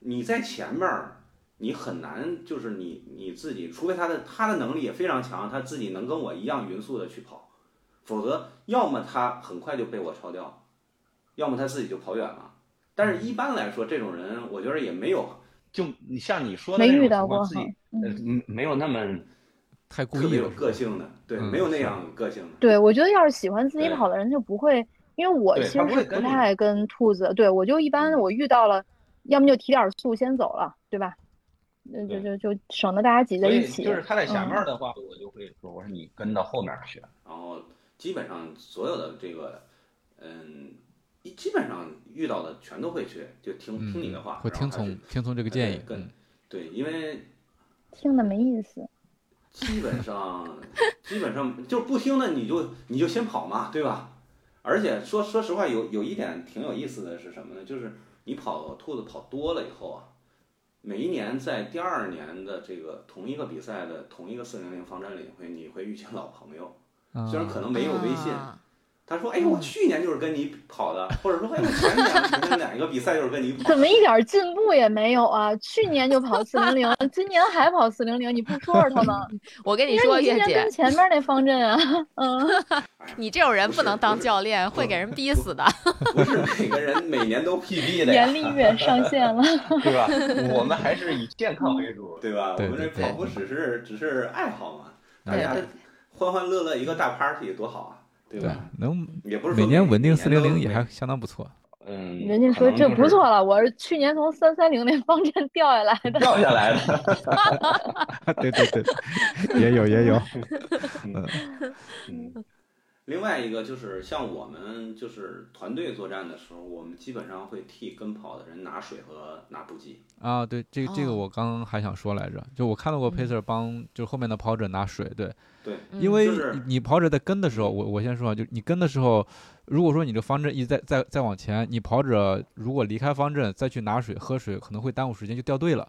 你在前面儿，你很难就是你你自己，除非他的他的能力也非常强，他自己能跟我一样匀速的去跑，否则要么他很快就被我超掉，要么他自己就跑远了。但是一般来说，这种人我觉得也没有，就你像你说的没遇到过自己嗯没有那么太故意有个性的，对，没有那样个性的。对，我觉得要是喜欢自己跑的人就不会。因为我其实是不太跟兔子，对我就一般我遇到了，要么就提点速先走了，对吧？那就就就省得大家挤在一起。就是他在前面的话，我就会说，我说你跟到后面去。然后基本上所有的这个，嗯，基本上遇到的全都会去，就听听你的话，会听从听从这个建议。跟对，因为 听的没意思。基本上基本上就不听的，你就你就先跑嘛，对吧？而且说说实话，有有一点挺有意思的是什么呢？就是你跑兔子跑多了以后啊，每一年在第二年的这个同一个比赛的同一个四零零方阵里，会你会遇见老朋友，虽然可能没有微信。他说：“哎，我去年就是跟你跑的，或者说，哎，我前年跟哪个比赛就是跟你跑。”怎么一点进步也没有啊？去年就跑四零零，今年还跑四零零，你不说说他吗？我跟你说，月姐，前面那方阵啊，嗯，你这种人不能当教练，会给人逼死的。不是每个人每年都 PB 的，严厉月上线了，对吧？我们还是以健康为主，对吧？我们这跑步只是只是爱好嘛，大家欢欢乐乐一个大 party 多好啊！对，能也不是每年稳定四零零也还相当不错。嗯，人家说这不错了，我是去年从三三零那方阵掉下来的。掉下来的。对对对，也有也有。嗯。另外一个就是像我们就是团队作战的时候，我们基本上会替跟跑的人拿水和拿补给。啊，对，这这个我刚刚还想说来着，就我看到过 Pacer 帮就后面的跑者拿水，对。对，因为你跑者在跟的时候，我我先说啊，就你跟的时候，如果说你的方阵一直在在在往前，你跑者如果离开方阵再去拿水喝水，可能会耽误时间，就掉队了。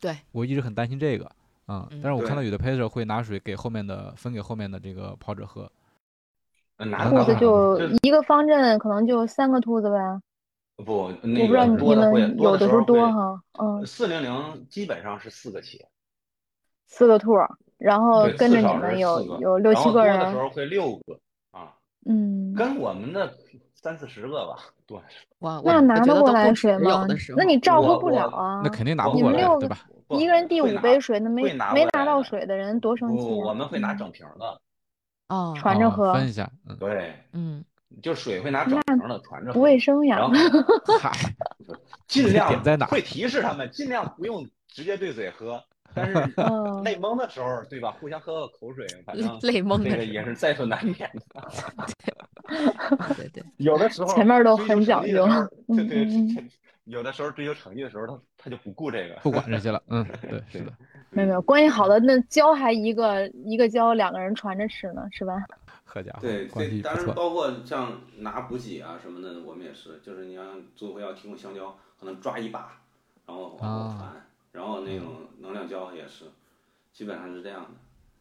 对，我一直很担心这个，嗯，但是我看到有的 pacer 会拿水给后面的分给后面的这个跑者喝。兔子就一个方阵可能就三个兔子呗。不，我不知道你们有的时候多哈，嗯。四零零基本上是四个起。四个兔。然后跟着你们有有六七个人，的时候会六个啊，嗯，跟我们的三四十个吧，对。哇，那拿得过来水吗？那你照顾不了啊。那肯定拿不过来，对吧？一个人递五杯水，那没没拿到水的人多生气。我们会拿整瓶的，哦，传着喝，分一下。对，嗯，就水会拿整瓶的传着喝，不卫生呀。嗨，尽量点在哪？会提示他们，尽量不用直接对嘴喝。但是泪蒙的时候，对吧？互相喝个口水，反正 泪蒙那个也是在所难免的。对对，有的时候前面都很讲究。对对，有的时候追求成绩的时候，他他就不顾这个，不管这些了。嗯，对，是的。没有没有，关系好的那胶还一个一个胶，两个人传着吃呢，是吧？好家伙，对对，当然包括像拿补给啊什么的，我们也是，就是你像组委会要提供香蕉，可能抓一把，然后往后传。然后那种能量胶也是，基本上是这样的，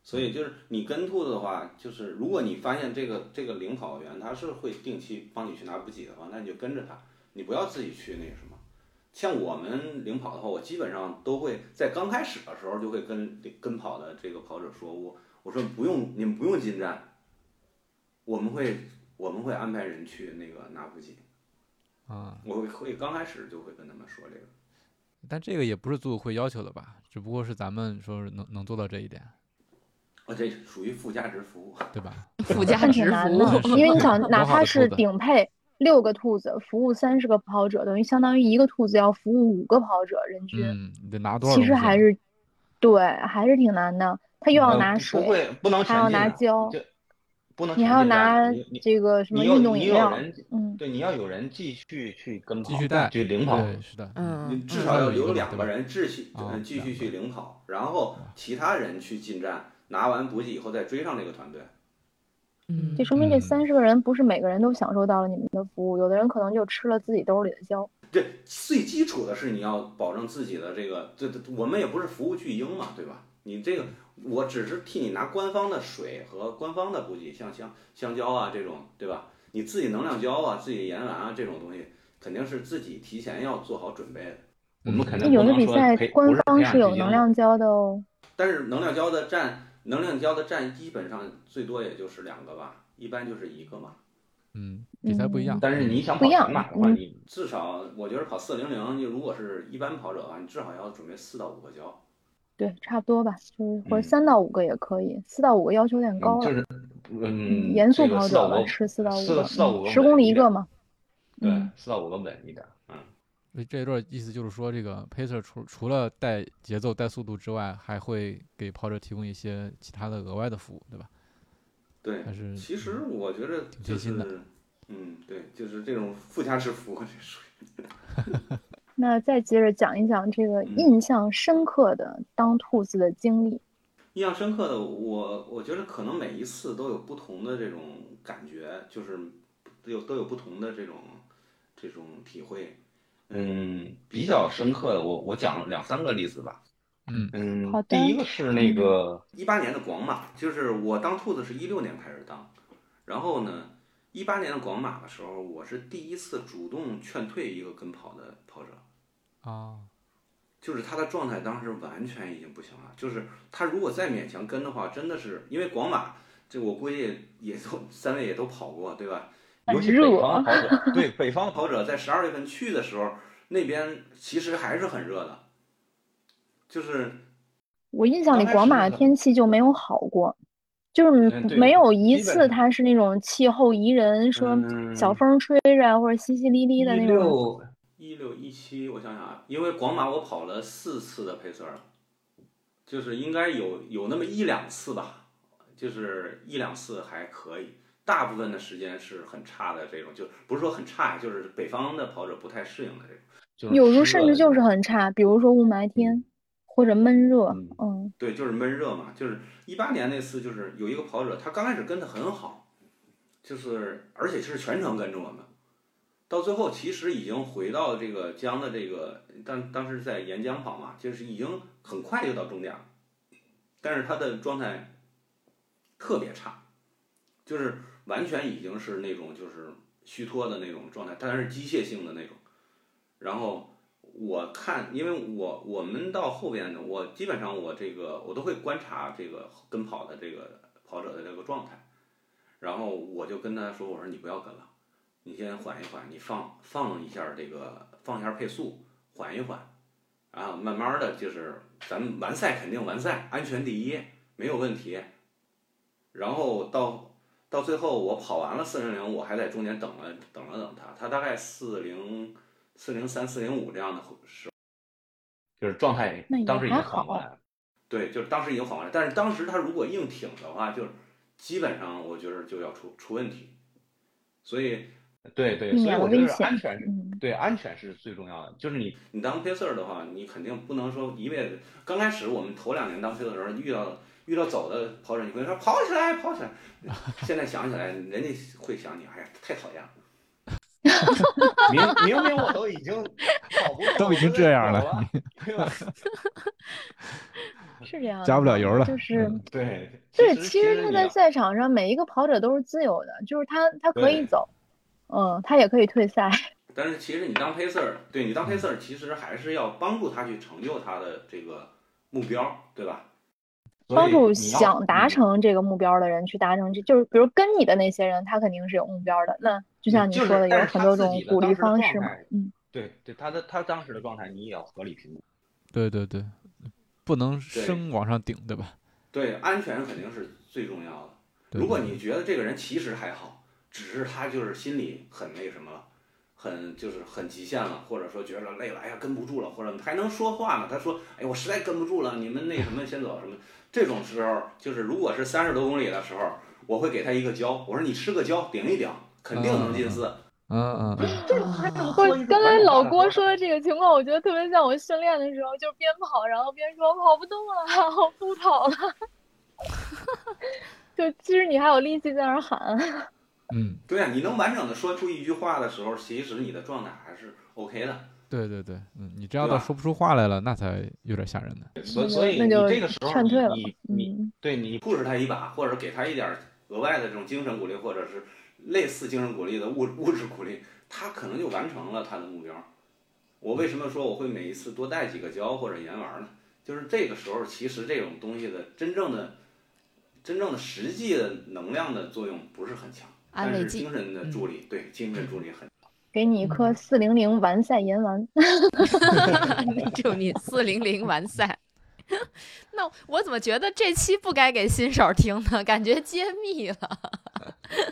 所以就是你跟兔子的话，就是如果你发现这个这个领跑员他是会定期帮你去拿补给的话，那你就跟着他，你不要自己去那个什么。像我们领跑的话，我基本上都会在刚开始的时候就会跟跟跑的这个跑者说，我我说不用你们不用进站，我们会我们会安排人去那个拿补给。啊，我会会刚开始就会跟他们说这个。但这个也不是组委会要求的吧？只不过是咱们说能能做到这一点。啊，这属于附加值服务，对吧？附加值服务，因为你想，哪怕是顶配六个兔子服务三十个跑者，等于相当于一个兔子要服务五个跑者，人均。嗯，你得拿多少？其实还是，对，还是挺难的。他又要拿水，不会，不能还要拿胶，不能。你还要拿这个什么运动饮料？嗯，对，你要有人继续去跟继续带去领跑，是的，嗯，至少要有两个人继续继续去领跑，然后其他人去进站。拿完补给以后再追上这个团队，嗯，这说明这三十个人不是每个人都享受到了你们的服务，有的人可能就吃了自己兜里的胶。对最基础的是你要保证自己的这个，这我们也不是服务巨婴嘛，对吧？你这个我只是替你拿官方的水和官方的补给，像香香蕉啊这种，对吧？你自己能量胶啊、自己盐丸啊这种东西，肯定是自己提前要做好准备的。我们肯定有的比赛官方是有能量胶的哦，但是能量胶的占。能量胶的站基本上最多也就是两个吧，一般就是一个嘛。嗯，比赛不一样，但是你想跑全马的话，你至少我觉得跑四零零，你如果是一般跑者的话，你至少要准备四到五个胶。对，差不多吧，就是或者三到五个也可以，四到五个要求有点高了。就是，嗯，严肃跑者吧，吃四到五个，四到五个，十公里一个嘛。对，四到五个稳一点。这一段意思就是说，这个 pacer 除除了带节奏、带速度之外，还会给跑者提供一些其他的额外的服务，对吧？对，还是其实我觉得挺贴心的。嗯，对，就是这种附加值服务，这属于。那再接着讲一讲这个印象深刻的当兔子的经历。印象深刻的，我我觉得可能每一次都有不同的这种感觉，就是有都有不同的这种这种体会。嗯，比较深刻的，我我讲两三个例子吧。嗯嗯，第一个是那个一八年的广马，就是我当兔子是一六年开始当，然后呢，一八年的广马的时候，我是第一次主动劝退一个跟跑的跑者。啊，就是他的状态当时完全已经不行了，就是他如果再勉强跟的话，真的是因为广马，这我估计也都三位也都跑过，对吧？尤其 北方的跑者，对北方的跑者，在十二月份去的时候，那边其实还是很热的。就是我印象里，广马的天气就没有好过，就是没有一次它是那种气候宜人，说小风吹着或者淅淅沥沥的那种。一六一七，我想想啊，因为广马我跑了四次的配色，就是应该有有那么一两次吧，就是一两次还可以。大部分的时间是很差的，这种就不是说很差，就是北方的跑者不太适应的这种。有时候甚至就是很差，比如说雾霾天或者闷热。嗯，对，就是闷热嘛。就是一八年那次，就是有一个跑者，他刚开始跟的很好，就是而且是全程跟着我们，到最后其实已经回到这个江的这个当当时在沿江跑嘛，就是已经很快就到终点了，但是他的状态特别差，就是。完全已经是那种就是虚脱的那种状态，但是机械性的那种。然后我看，因为我我们到后边呢，我基本上我这个我都会观察这个跟跑的这个跑者的这个状态。然后我就跟他说：“我说你不要跟了，你先缓一缓，你放放一下这个放一下配速，缓一缓，然后慢慢的就是咱们完赛肯定完赛，安全第一，没有问题。然后到。”到最后我跑完了四零零，我还在中间等了等了等他，他大概四零四零三四零五这样的时，就是状态当时已经缓过来了。对，就是当时已经缓过来，但是当时他如果硬挺的话，就基本上我觉得就要出出问题。所以，对对，所以我觉得安全是，对安全是最重要的。就是你你当 pacer 的话，你肯定不能说一辈子。刚开始我们头两年当 pacer 的时候遇到。遇到走的跑者，你会说跑起来，跑起来。现在想起来，人家会想你，哎呀，太讨厌了。明明明我都已经跑不都已经这样了，是这样，加不了油了。就是对对，其实他在赛场上每一个跑者都是自由的，就是他他可以走，嗯，他也可以退赛。但是其实你当 pacer，对你当 pacer，其实还是要帮助他去成就他的这个目标，对吧？帮助想达成这个目标的人去达成，这就是比如跟你的那些人，他肯定是有目标的，那就像你说的，有很多种鼓励方式嘛。嗯，对对，他的他当时的状态你也要合理评估。对对对，不能生往上顶，对吧？对，安全肯定是最重要的。如果你觉得这个人其实还好，只是他就是心里很那什么了，很就是很极限了，或者说觉得累了，哎呀跟不住了，或者还能说话呢。他说：“哎，我实在跟不住了，你们那什么先走什么。”这种时候，就是如果是三十多公里的时候，我会给他一个胶，我说你吃个胶顶一顶，肯定能进四。嗯嗯。我刚才老郭说的这个情况，我觉得特别像我训练的时候，就是边跑然后边说跑不动了，我不跑了。就其实你还有力气在那喊。嗯，对啊，你能完整的说出一句话的时候，其实你的状态还是 OK 的。对对对，嗯，你这样到说不出话来了，那才有点吓人呢。所所以你这个时候，你你对你 push 他一把，或者给他一点额外的这种精神鼓励，或者是类似精神鼓励的物物质鼓励，他可能就完成了他的目标。我为什么说我会每一次多带几个胶或者盐丸呢？就是这个时候，其实这种东西的真正的、真正的实际的能量的作用不是很强，但是精神的助力，对精神助力很。给你一颗四零零完赛银丸，祝你四零零完赛。那我怎么觉得这期不该给新手听呢？感觉揭秘了，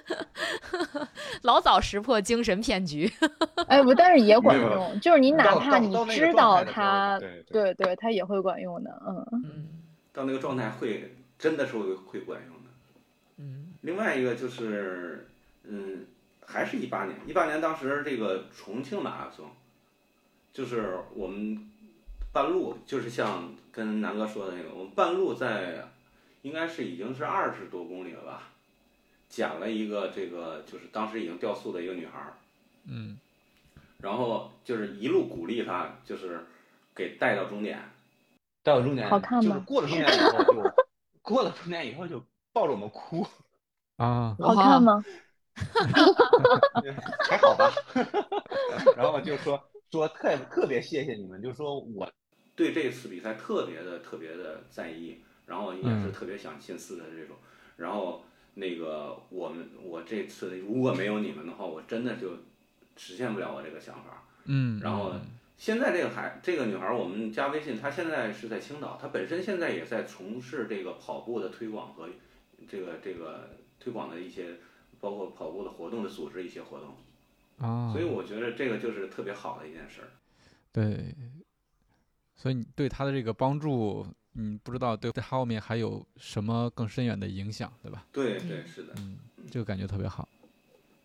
老早识破精神骗局。哎不，但是也管用，就是你哪怕你知道它，对对，它也会管用的。嗯嗯，到那个状态会真的是会会管用的。嗯，另外一个就是，嗯。还是一八年，一八年当时这个重庆马拉松，就是我们半路，就是像跟南哥说的那个，我们半路在，应该是已经是二十多公里了吧，捡了一个这个就是当时已经掉速的一个女孩儿，嗯，然后就是一路鼓励她，就是给带到终点，带到终点，好看吗？就是过了终点以后就，过了终点以后就抱着我们哭，啊，好看吗？还好吧，然后就说说特特别谢谢你们，就说我对这次比赛特别的特别的在意，然后也是特别想进四的这种，然后那个我们我这次如果没有你们的话，我真的就实现不了我这个想法。嗯，然后现在这个孩这个女孩，我们加微信，她现在是在青岛，她本身现在也在从事这个跑步的推广和这个这个推广的一些。包括跑步的活动的组织一些活动，啊，所以我觉得这个就是特别好的一件事儿。对，所以你对他的这个帮助，你不知道对他后面还有什么更深远的影响，对吧？对对是的，嗯，这个感觉特别好。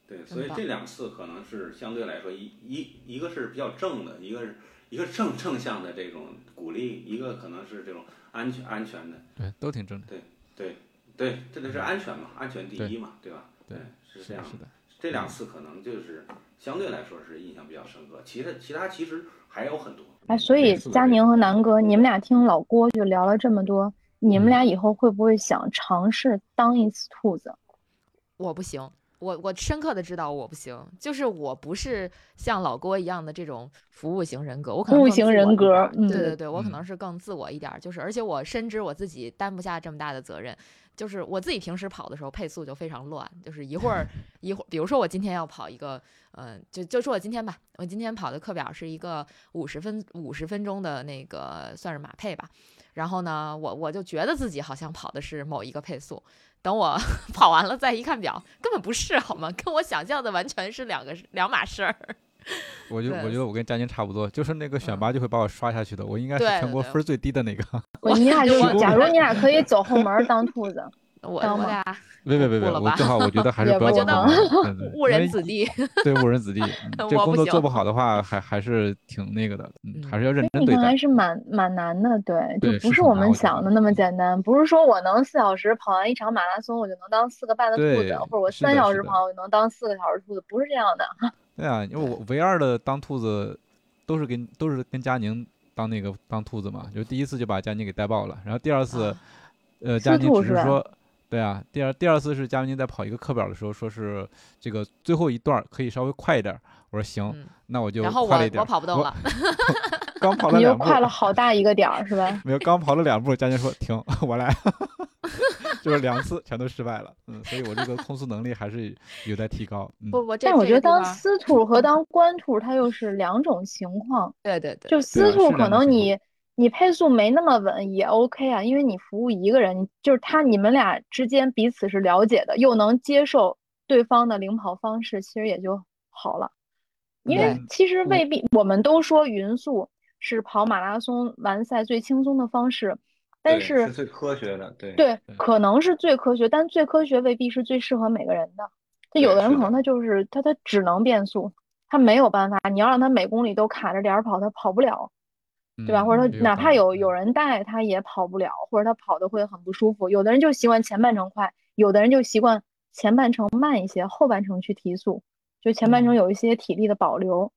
对，所以这两次可能是相对来说一一一个是比较正的，一个是一个正正向的这种鼓励，一个可能是这种安全安全的。对，都挺正的。对对对，这个是安全嘛，安全第一嘛，对吧？对，是这样的。这两次可能就是相对来说是印象比较深刻，其他其他其实还有很多。哎，所以佳宁和南哥，你们俩听老郭就聊了这么多，你们俩以后会不会想尝试当一次兔子？我不行，我我深刻的知道我不行，就是我不是像老郭一样的这种服务型人格，我可能服务型人格，对对对，我可能是更自我一点，就是而且我深知我自己担不下这么大的责任。就是我自己平时跑的时候配速就非常乱，就是一会儿 一会儿，比如说我今天要跑一个，嗯，就就说我今天吧，我今天跑的课表是一个五十分五十分钟的那个算是马配吧，然后呢，我我就觉得自己好像跑的是某一个配速，等我 跑完了再一看表，根本不是好吗？跟我想象的完全是两个两码事儿。我就我觉得我跟佳宁差不多，就是那个选拔就会把我刷下去的，我应该是全国分最低的那个。我你俩就，假如你俩可以走后门当兔子，我我俩。别别别别，我正好我觉得还是不要当 误人子弟。对误人子弟，这工作做不好的话，还还是挺那个的，嗯，还是要认真对待。还是蛮蛮难的，对，就不是我们想的那么简单。不是说我能四小时跑完一场马拉松，我就能当四个半的兔子，或者我三小时跑我就能当四个小时兔子，不是这样的。对啊，因为我唯二的当兔子，都是跟都是跟佳宁当那个当兔子嘛，就第一次就把佳宁给带爆了，然后第二次，呃，佳宁只是说。对啊，第二第二次是佳宁在跑一个课表的时候，说是这个最后一段可以稍微快一点。我说行，那我就快了一点。我跑不动了，刚跑 了两步，你又快了好大一个点儿是吧？没有，刚跑了两步，佳宁说停，我来。就是两次全都失败了。嗯，所以我这个控速能力还是有待提高。不不，但我觉得当司徒和当官徒，它又是两种情况。对对对，就司徒可能你你配速没那么稳也 OK 啊，因为你服务一个人，就是他你们俩之间彼此是了解的，又能接受对方的领跑方式，其实也就好了。因为其实未必，我们都说匀速是跑马拉松完赛最轻松的方式，但是最科学的，对对，可能是最科学，但最科学未必是最适合每个人的。那有的人可能他就是他他只能变速，他没有办法，你要让他每公里都卡着点跑，他跑不了，对吧？或者他哪怕有有人带，他也跑不了，或者他跑的会很不舒服。有的人就习惯前半程快，有的人就习惯前半程慢一些，后半程去提速。就前半程有一些体力的保留，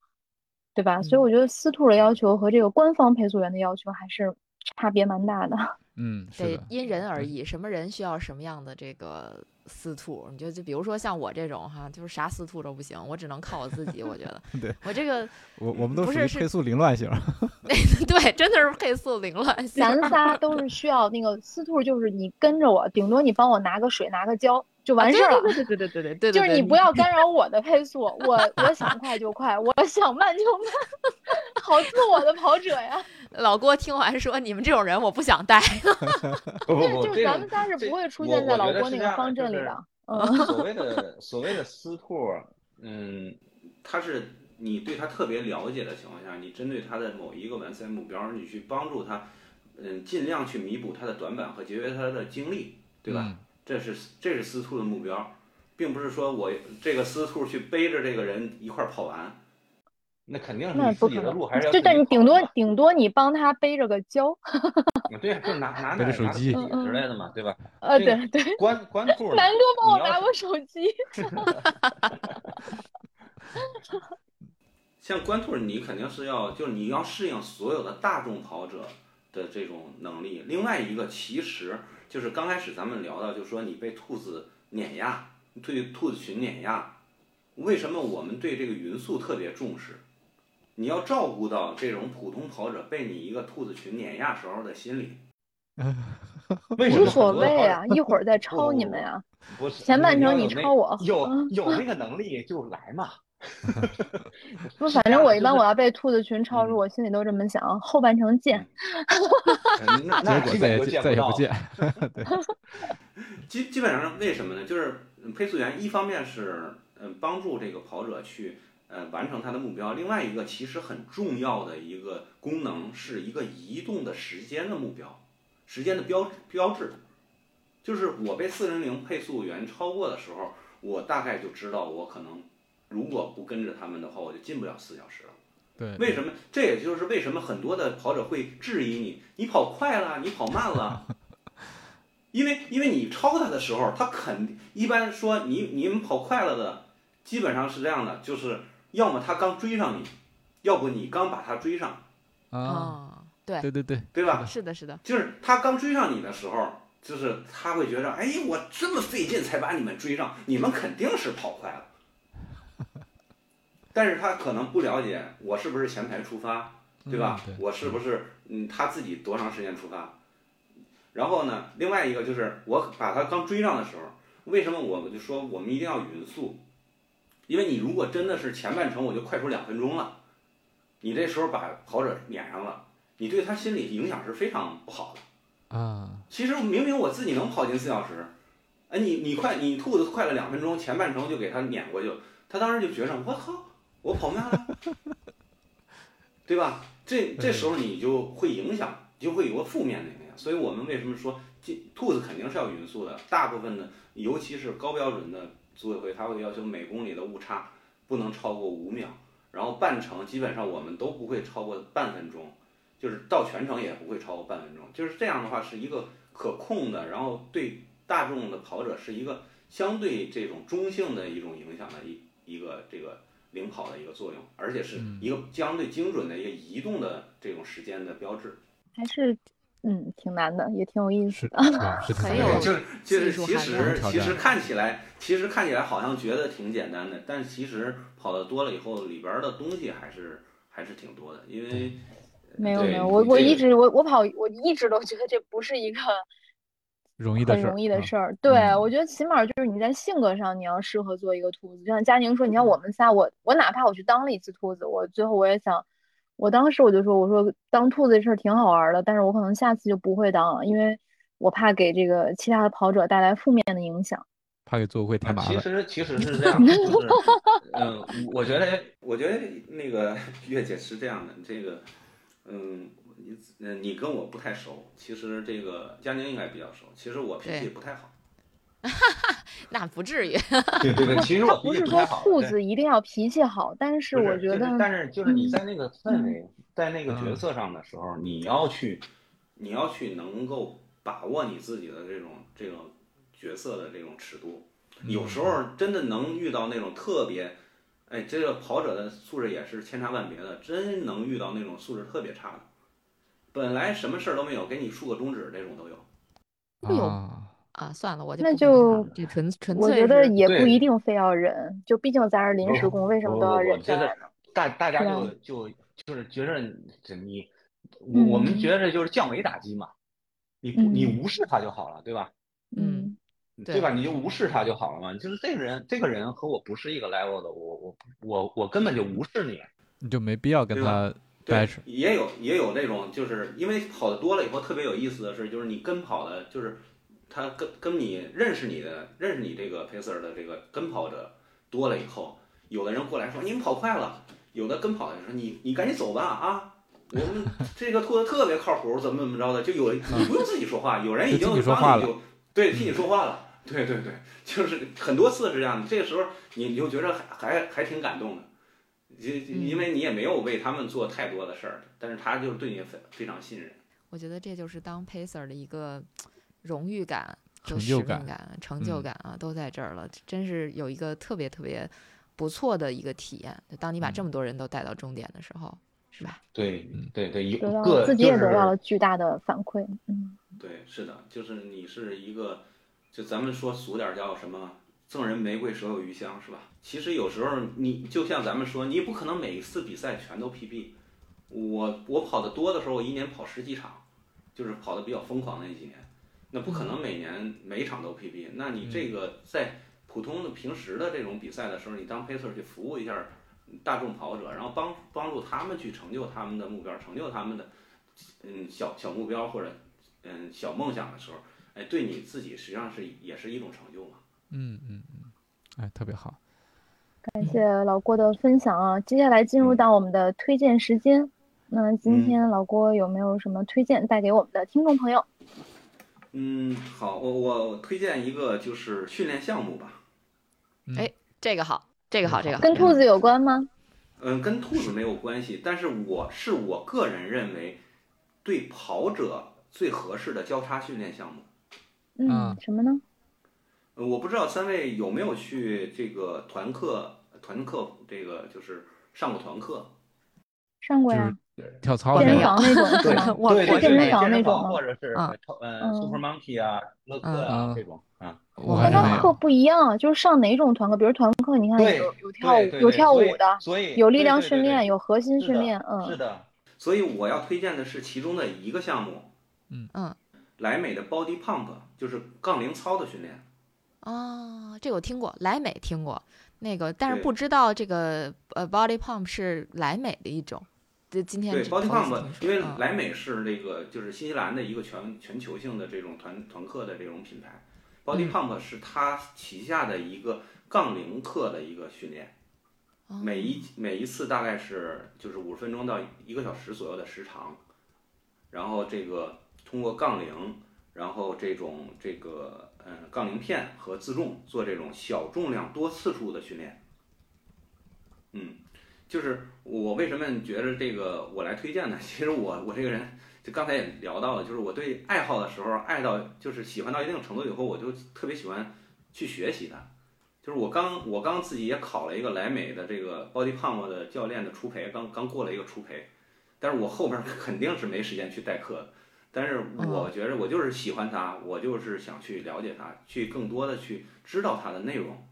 对吧？所以我觉得司兔的要求和这个官方配速员的要求还是差别蛮大的。嗯，得因人而异，什么人需要什么样的这个。司兔，你就就比如说像我这种哈，就是啥司兔都不行，我只能靠我自己。我觉得，对我这个，我我们都是配速凌乱型。对，真的是配速凌乱型。咱仨都是需要那个司兔，就是你跟着我，顶多你帮我拿个水，拿个胶就完事儿了。对对对对对对 对，就是你不要干扰我的配速，我我想快就快，我想慢就慢，好自我的跑者呀。老郭听完说：“你们这种人我不想带。”不不不，就是咱们仨是不会出现在老郭那个方阵里的。所谓的所谓的私兔，嗯，他是你对他特别了解的情况下，你针对他的某一个完赛目标，你去帮助他，嗯，尽量去弥补他的短板和节约他的精力，对吧？这是这是司兔的目标，并不是说我这个司兔去背着这个人一块儿跑完。那肯定是你自己的路还是要。就但你顶多顶多你帮他背着个胶。对，就拿 拿着手机之类的嘛，对吧？呃，对对。关关兔。南哥帮我拿过手机。像关兔，你肯定是要，就是你要适应所有的大众跑者的这种能力。另外一个，其实就是刚开始咱们聊到，就是说你被兔子碾压，对兔子群碾压，为什么我们对这个匀速特别重视？你要照顾到这种普通跑者被你一个兔子群碾压时候的心理，无所谓啊，一会儿再超你们呀。不是，前半程你超我，有 有那个能力就来嘛。不，反正我一般我要被兔子群超入，我心里都这么想。后半程见。那结果再也再也不见。基基本上为什么呢？就是配速员一方面是嗯帮助这个跑者去。呃，完成他的目标。另外一个其实很重要的一个功能，是一个移动的时间的目标，时间的标标志。就是我被四零零配速员超过的时候，我大概就知道我可能如果不跟着他们的话，我就进不了四小时了。对，为什么？这也就是为什么很多的跑者会质疑你，你跑快了，你跑慢了。因为因为你超他的时候，他肯一般说你你们跑快了的，基本上是这样的，就是。要么他刚追上你，要不你刚把他追上，啊，对对对对，对吧？是的，是的，就是他刚追上你的时候，就是他会觉得，哎，我这么费劲才把你们追上，你们肯定是跑快了。但是他可能不了解我是不是前排出发，对吧？我是不是嗯他自己多长时间出发？然后呢，另外一个就是我把他刚追上的时候，为什么我就说我们一定要匀速？因为你如果真的是前半程我就快出两分钟了，你这时候把跑者撵上了，你对他心理影响是非常不好的。啊，其实明明我自己能跑进四小时，哎，你你快你兔子快了两分钟，前半程就给他撵过去，他当时就觉着我操，我跑慢了，对吧？这这时候你就会影响，就会有个负面的影响。所以我们为什么说这兔子肯定是要匀速的？大部分的，尤其是高标准的。组委会他会要求每公里的误差不能超过五秒，然后半程基本上我们都不会超过半分钟，就是到全程也不会超过半分钟，就是这样的话是一个可控的，然后对大众的跑者是一个相对这种中性的一种影响的一一个这个领跑的一个作用，而且是一个相对精准的一个移动的这种时间的标志，还是。嗯，挺难的，也挺有意思的，很有就是就是其实其实看起来其实看起来好像觉得挺简单的，但其实跑的多了以后，里边的东西还是还是挺多的。因为没有没有，我我一直我我跑我一直都觉得这不是一个容易的很容易的事儿。对，我觉得起码就是你在性格上你要适合做一个兔子。就像佳宁说，你看我们仨，我我哪怕我去当了一次兔子，我最后我也想，我当时我就说，我说当兔子这事儿挺好玩的，但是我可能下次就不会当了，因为我怕给这个其他的跑者带来负面的影响。怕给组委会太麻烦。其实其实是 这样，就是，嗯，我觉得，我觉得那个月姐是这样的，这个，嗯，你，嗯，你跟我不太熟，其实这个佳宁应该比较熟。其实我脾气不太好。哈哈，那不至于。对对对，其实我不是说兔子一定要脾气好，但是我觉得，但是就是你在那个氛围，在那个角色上的时候，你要去，你要去能够把握你自己的这种这种。角色的这种尺度，有时候真的能遇到那种特别，哎，这个跑者的素质也是千差万别的，真能遇到那种素质特别差的，本来什么事儿都没有，给你竖个中指这种都有。会有啊，算了，我就那就这纯纯粹。我觉得也不一定非要忍，就毕竟咱是临时工，为什么都要忍？觉得大大家就就就是觉着你，我我们觉着就是降维打击嘛，你你无视他就好了，对吧？嗯。对吧？你就无视他就好了嘛。就是这个人，这个人和我不是一个 level 的，我我我我根本就无视你，你就没必要跟他待着。也有也有那种，就是因为跑的多了以后，特别有意思的是，就是你跟跑的，就是他跟跟你认识你的，认识你这个 pacer 的这个跟跑者多了以后，有的人过来说你们跑快了，有的跟跑的说你你赶紧走吧啊，我们这个兔子特别靠谱，怎么怎么着的，就有你不用自己说话，有人已经帮你就。对，替你说话了。对对对，就是很多次是这样的。这个时候，你你就觉得还还还挺感动的，因因为你也没有为他们做太多的事儿，但是他就对你非非常信任。我觉得这就是当 pacer 的一个荣誉感、成就感、成就感啊，都在这儿了。真是有一个特别特别不错的一个体验。当你把这么多人都带到终点的时候，是吧？对对对，一个自己也得到了巨大的反馈。嗯。对，是的，就是你是一个，就咱们说俗点叫什么“赠人玫瑰，手有余香”，是吧？其实有时候你就像咱们说，你不可能每一次比赛全都 PB。我我跑的多的时候，我一年跑十几场，就是跑的比较疯狂那几年，那不可能每年每一场都 PB。那你这个在普通的平时的这种比赛的时候，你当 pacer 去服务一下大众跑者，然后帮帮助他们去成就他们的目标，成就他们的嗯小小目标或者。嗯，小梦想的时候，哎，对你自己实际上是也是一种成就嘛。嗯嗯嗯，哎，特别好。感谢老郭的分享啊！接下来进入到我们的推荐时间。那今天老郭有没有什么推荐带给我们的听众朋友？嗯，好，我我推荐一个就是训练项目吧。哎，这个好，这个好，这个跟兔子有关吗？嗯，跟兔子没有关系，但是我是我个人认为对跑者。最合适的交叉训练项目，嗯，什么呢？呃，我不知道三位有没有去这个团课，团课这个就是上过团课，上过呀，跳操健身房那种，对对对，健身房那种，或者是嗯，Super Monkey 啊，乐课啊这种啊。那他课不一样，就是上哪种团课？比如团课，你看有有跳舞，有跳舞的，所以有力量训练，有核心训练，嗯，是的。所以我要推荐的是其中的一个项目。嗯嗯，莱美的 Body Pump 就是杠铃操的训练。哦，这个我听过，莱美听过那个，但是不知道这个呃 Body Pump 是莱美的一种。对，今天对 Body Pump，因为莱美是那个就是新西兰的一个全全球性的这种团团课的这种品牌，Body Pump 是它旗下的一个杠铃课的一个训练，每一每一次大概是就是五十分钟到一个小时左右的时长，然后这个。通过杠铃，然后这种这个嗯杠铃片和自重做这种小重量多次数的训练，嗯，就是我为什么觉得这个我来推荐呢？其实我我这个人就刚才也聊到了，就是我对爱好的时候爱到就是喜欢到一定程度以后，我就特别喜欢去学习它。就是我刚我刚自己也考了一个莱美的这个 Body Pump 的教练的初培，刚刚过了一个初培，但是我后边肯定是没时间去代课的。但是我觉着我就是喜欢它，我就是想去了解它，去更多的去知道它的内容。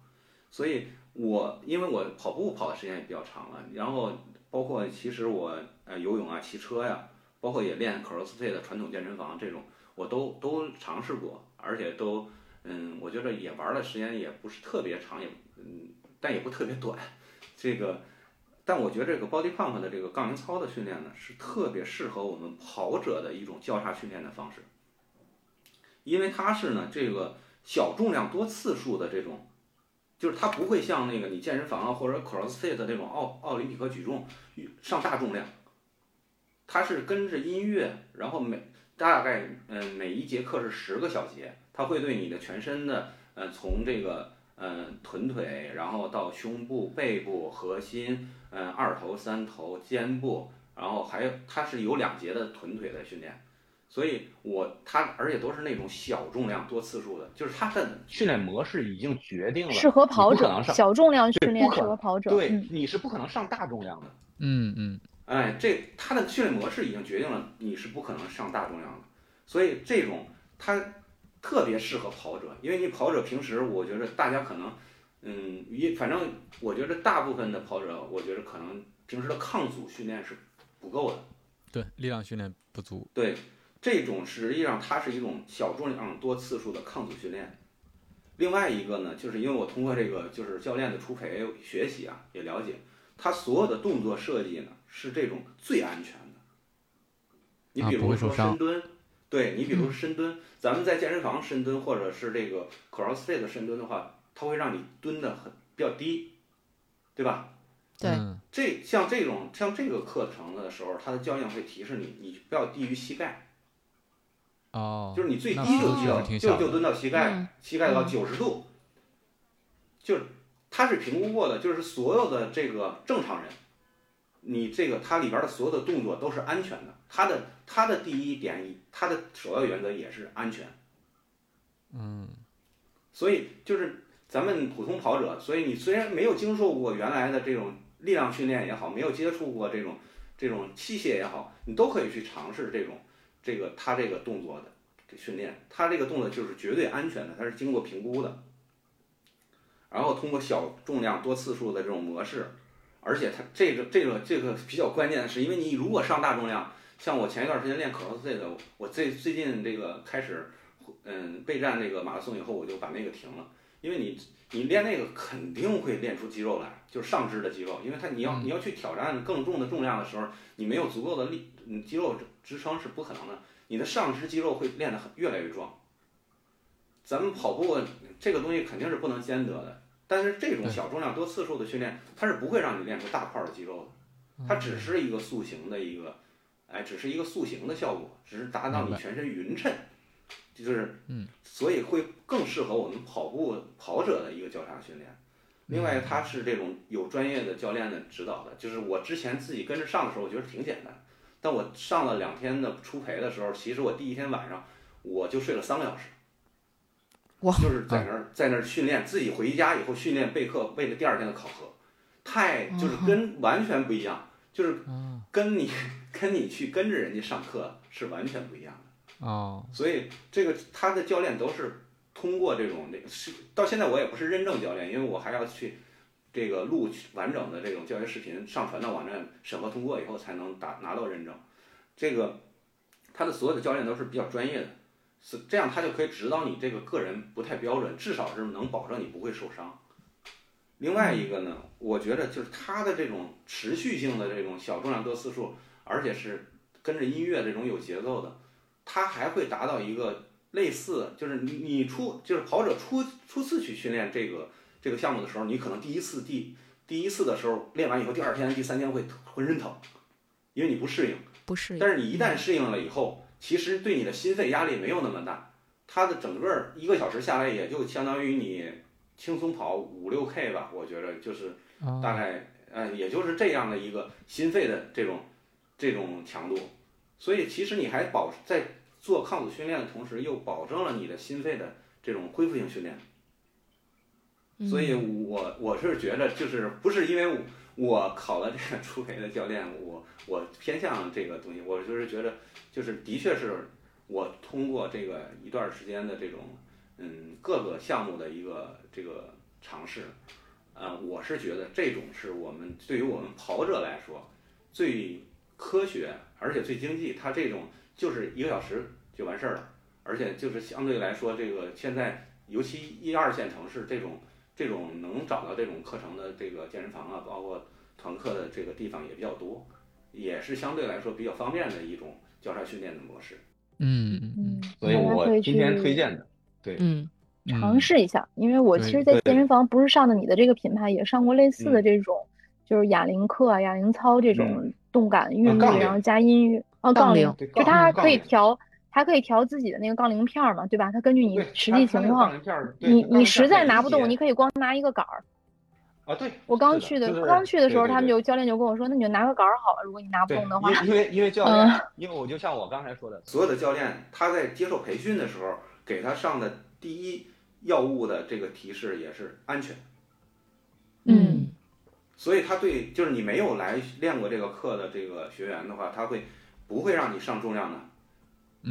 所以，我因为我跑步跑的时间也比较长了，然后包括其实我呃游泳啊、骑车呀，包括也练 CrossFit 的传统健身房这种，我都都尝试过。而且都嗯，我觉得也玩的时间也不是特别长，也嗯，但也不特别短。这个，但我觉得这个 body pump 的这个杠铃操的训练呢，是特别适合我们跑者的一种交叉训练的方式，因为它是呢这个小重量多次数的这种。就是它不会像那个你健身房啊或者 CrossFit 那种奥奥林匹克举重上大重量，它是跟着音乐，然后每大概嗯每一节课是十个小节，它会对你的全身的嗯从这个嗯臀腿，然后到胸部、背部、核心，嗯二头、三头、肩部，然后还有它是有两节的臀腿的训练。所以，我它而且都是那种小重量多次数的，就是它的训练模式已经决定了适合跑者，小重量训练适合跑者。对，你是不可能上大重量的。嗯嗯。哎，这它的训练模式已经决定了你是不可能上大重量的，所以这种它特别适合跑者，因为你跑者平时我觉得大家可能，嗯，一反正我觉得大部分的跑者，我觉得可能平时的抗阻训练是不够的。对，力量训练不足。对。这种实际上它是一种小重量多次数的抗阻训练。另外一个呢，就是因为我通过这个就是教练的初培学习啊，也了解，他所有的动作设计呢是这种最安全的。你比如说深蹲，对你比如说深蹲，咱们在健身房深蹲或者是这个 CrossFit 深蹲的话，它会让你蹲的很比较低，对吧？对。这像这种像这个课程的时候，它的教练会提示你，你不要低于膝盖。哦，就是你最低就低到就就蹲到膝盖，膝盖到九十度，就是他是评估过的，就是所有的这个正常人，你这个它里边的所有的动作都是安全的，它的它的第一点，它的首要原则也是安全。嗯，所以就是咱们普通跑者，所以你虽然没有经受过原来的这种力量训练也好，没有接触过这种这种器械也好，你都可以去尝试这种。这个它这个动作的训练，它这个动作就是绝对安全的，它是经过评估的。然后通过小重量多次数的这种模式，而且它这个这个这个比较关键的是，因为你如果上大重量，像我前一段时间练 CrossFit 的，我最最近这个开始嗯备战这个马拉松以后，我就把那个停了，因为你你练那个肯定会练出肌肉来，就是上肢的肌肉，因为它你要你要去挑战更重的重量的时候，你没有足够的力，你肌肉。支撑是不可能的，你的上肢肌肉会练得很越来越壮。咱们跑步这个东西肯定是不能兼得的，但是这种小重量多次数的训练，它是不会让你练出大块的肌肉的，它只是一个塑形的一个，哎，只是一个塑形的效果，只是达到你全身匀称，就是，嗯，所以会更适合我们跑步跑者的一个交叉训练。另外，它是这种有专业的教练的指导的，就是我之前自己跟着上的时候，我觉得挺简单。但我上了两天的初培的时候，其实我第一天晚上我就睡了三个小时，哇，就是在那儿在那儿训练，自己回家以后训练备课，为了第二天的考核，太就是跟完全不一样，就是跟你跟你去跟着人家上课是完全不一样的哦。所以这个他的教练都是通过这种那个是到现在我也不是认证教练，因为我还要去。这个录完整的这种教学视频上传到网站审核通过以后才能达拿到认证，这个他的所有的教练都是比较专业的，是这样他就可以指导你这个个人不太标准，至少是能保证你不会受伤。另外一个呢，我觉得就是他的这种持续性的这种小重量多次数，而且是跟着音乐这种有节奏的，他还会达到一个类似，就是你你初就是跑者初初次去训练这个。这个项目的时候，你可能第一次、第第一次的时候练完以后，第二天、第三天会浑身疼，因为你不适应。不适应。但是你一旦适应了以后，其实对你的心肺压力没有那么大。它的整个一个小时下来，也就相当于你轻松跑五六 K 吧，我觉得就是大概，呃，也就是这样的一个心肺的这种这种强度。所以其实你还保在做抗阻训练的同时，又保证了你的心肺的这种恢复性训练。所以，我我是觉得，就是不是因为我考了这个初 培的教练，我我偏向这个东西，我就是觉得，就是的确是我通过这个一段时间的这种嗯各个项目的一个这个尝试，呃，我是觉得这种是我们对于我们跑者来说最科学而且最经济，它这种就是一个小时就完事儿了，而且就是相对来说，这个现在尤其一二线城市这种这种能找到这种课程的这个健身房啊，包括团课的这个地方也比较多，也是相对来说比较方便的一种交叉训练的模式。嗯嗯，所以我今天推荐的，对，嗯，尝试一下，因为我其实，在健身房不是上的你的这个品牌，也上过类似的这种，就是哑铃课啊、哑铃操这种动感韵律，然后加音乐，哦，杠铃，就它可以调，还可以调自己的那个杠铃片儿嘛，对吧？它根据你实际情况，你你实在拿不动，你可以光拿一个杆儿。啊，对，我刚去的，刚去的时候，他们就教练就跟我说，那你就拿个杆儿好了，如果你拿不动的话。因为因为 教练，因为我就像我刚才说的，所有的教练他在接受培训的时候，给他上的第一要务的这个提示也是安全。嗯。所以他对，就是你没有来练过这个课的这个学员的话，他会不会让你上重量的？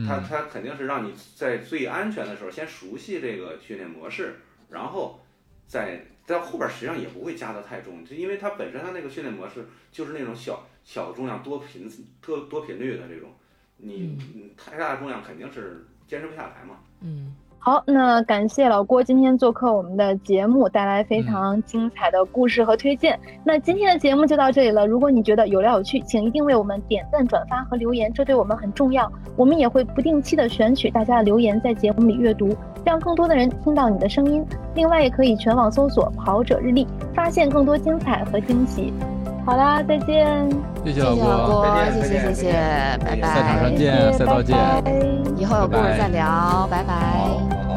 他他肯定是让你在最安全的时候先熟悉这个训练模式，然后再。在后边实际上也不会加的太重，就因为它本身它那个训练模式就是那种小小重量多频多多频率的这种，你太大的重量肯定是坚持不下来嘛。嗯。好，那感谢老郭今天做客我们的节目，带来非常精彩的故事和推荐。那今天的节目就到这里了。如果你觉得有料有趣，请一定为我们点赞、转发和留言，这对我们很重要。我们也会不定期的选取大家的留言，在节目里阅读，让更多的人听到你的声音。另外，也可以全网搜索“跑者日历”，发现更多精彩和惊喜。好啦，再见！谢谢老郭，谢谢谢谢，拜拜！赛场上见，赛道见，以后有故事再聊，拜拜。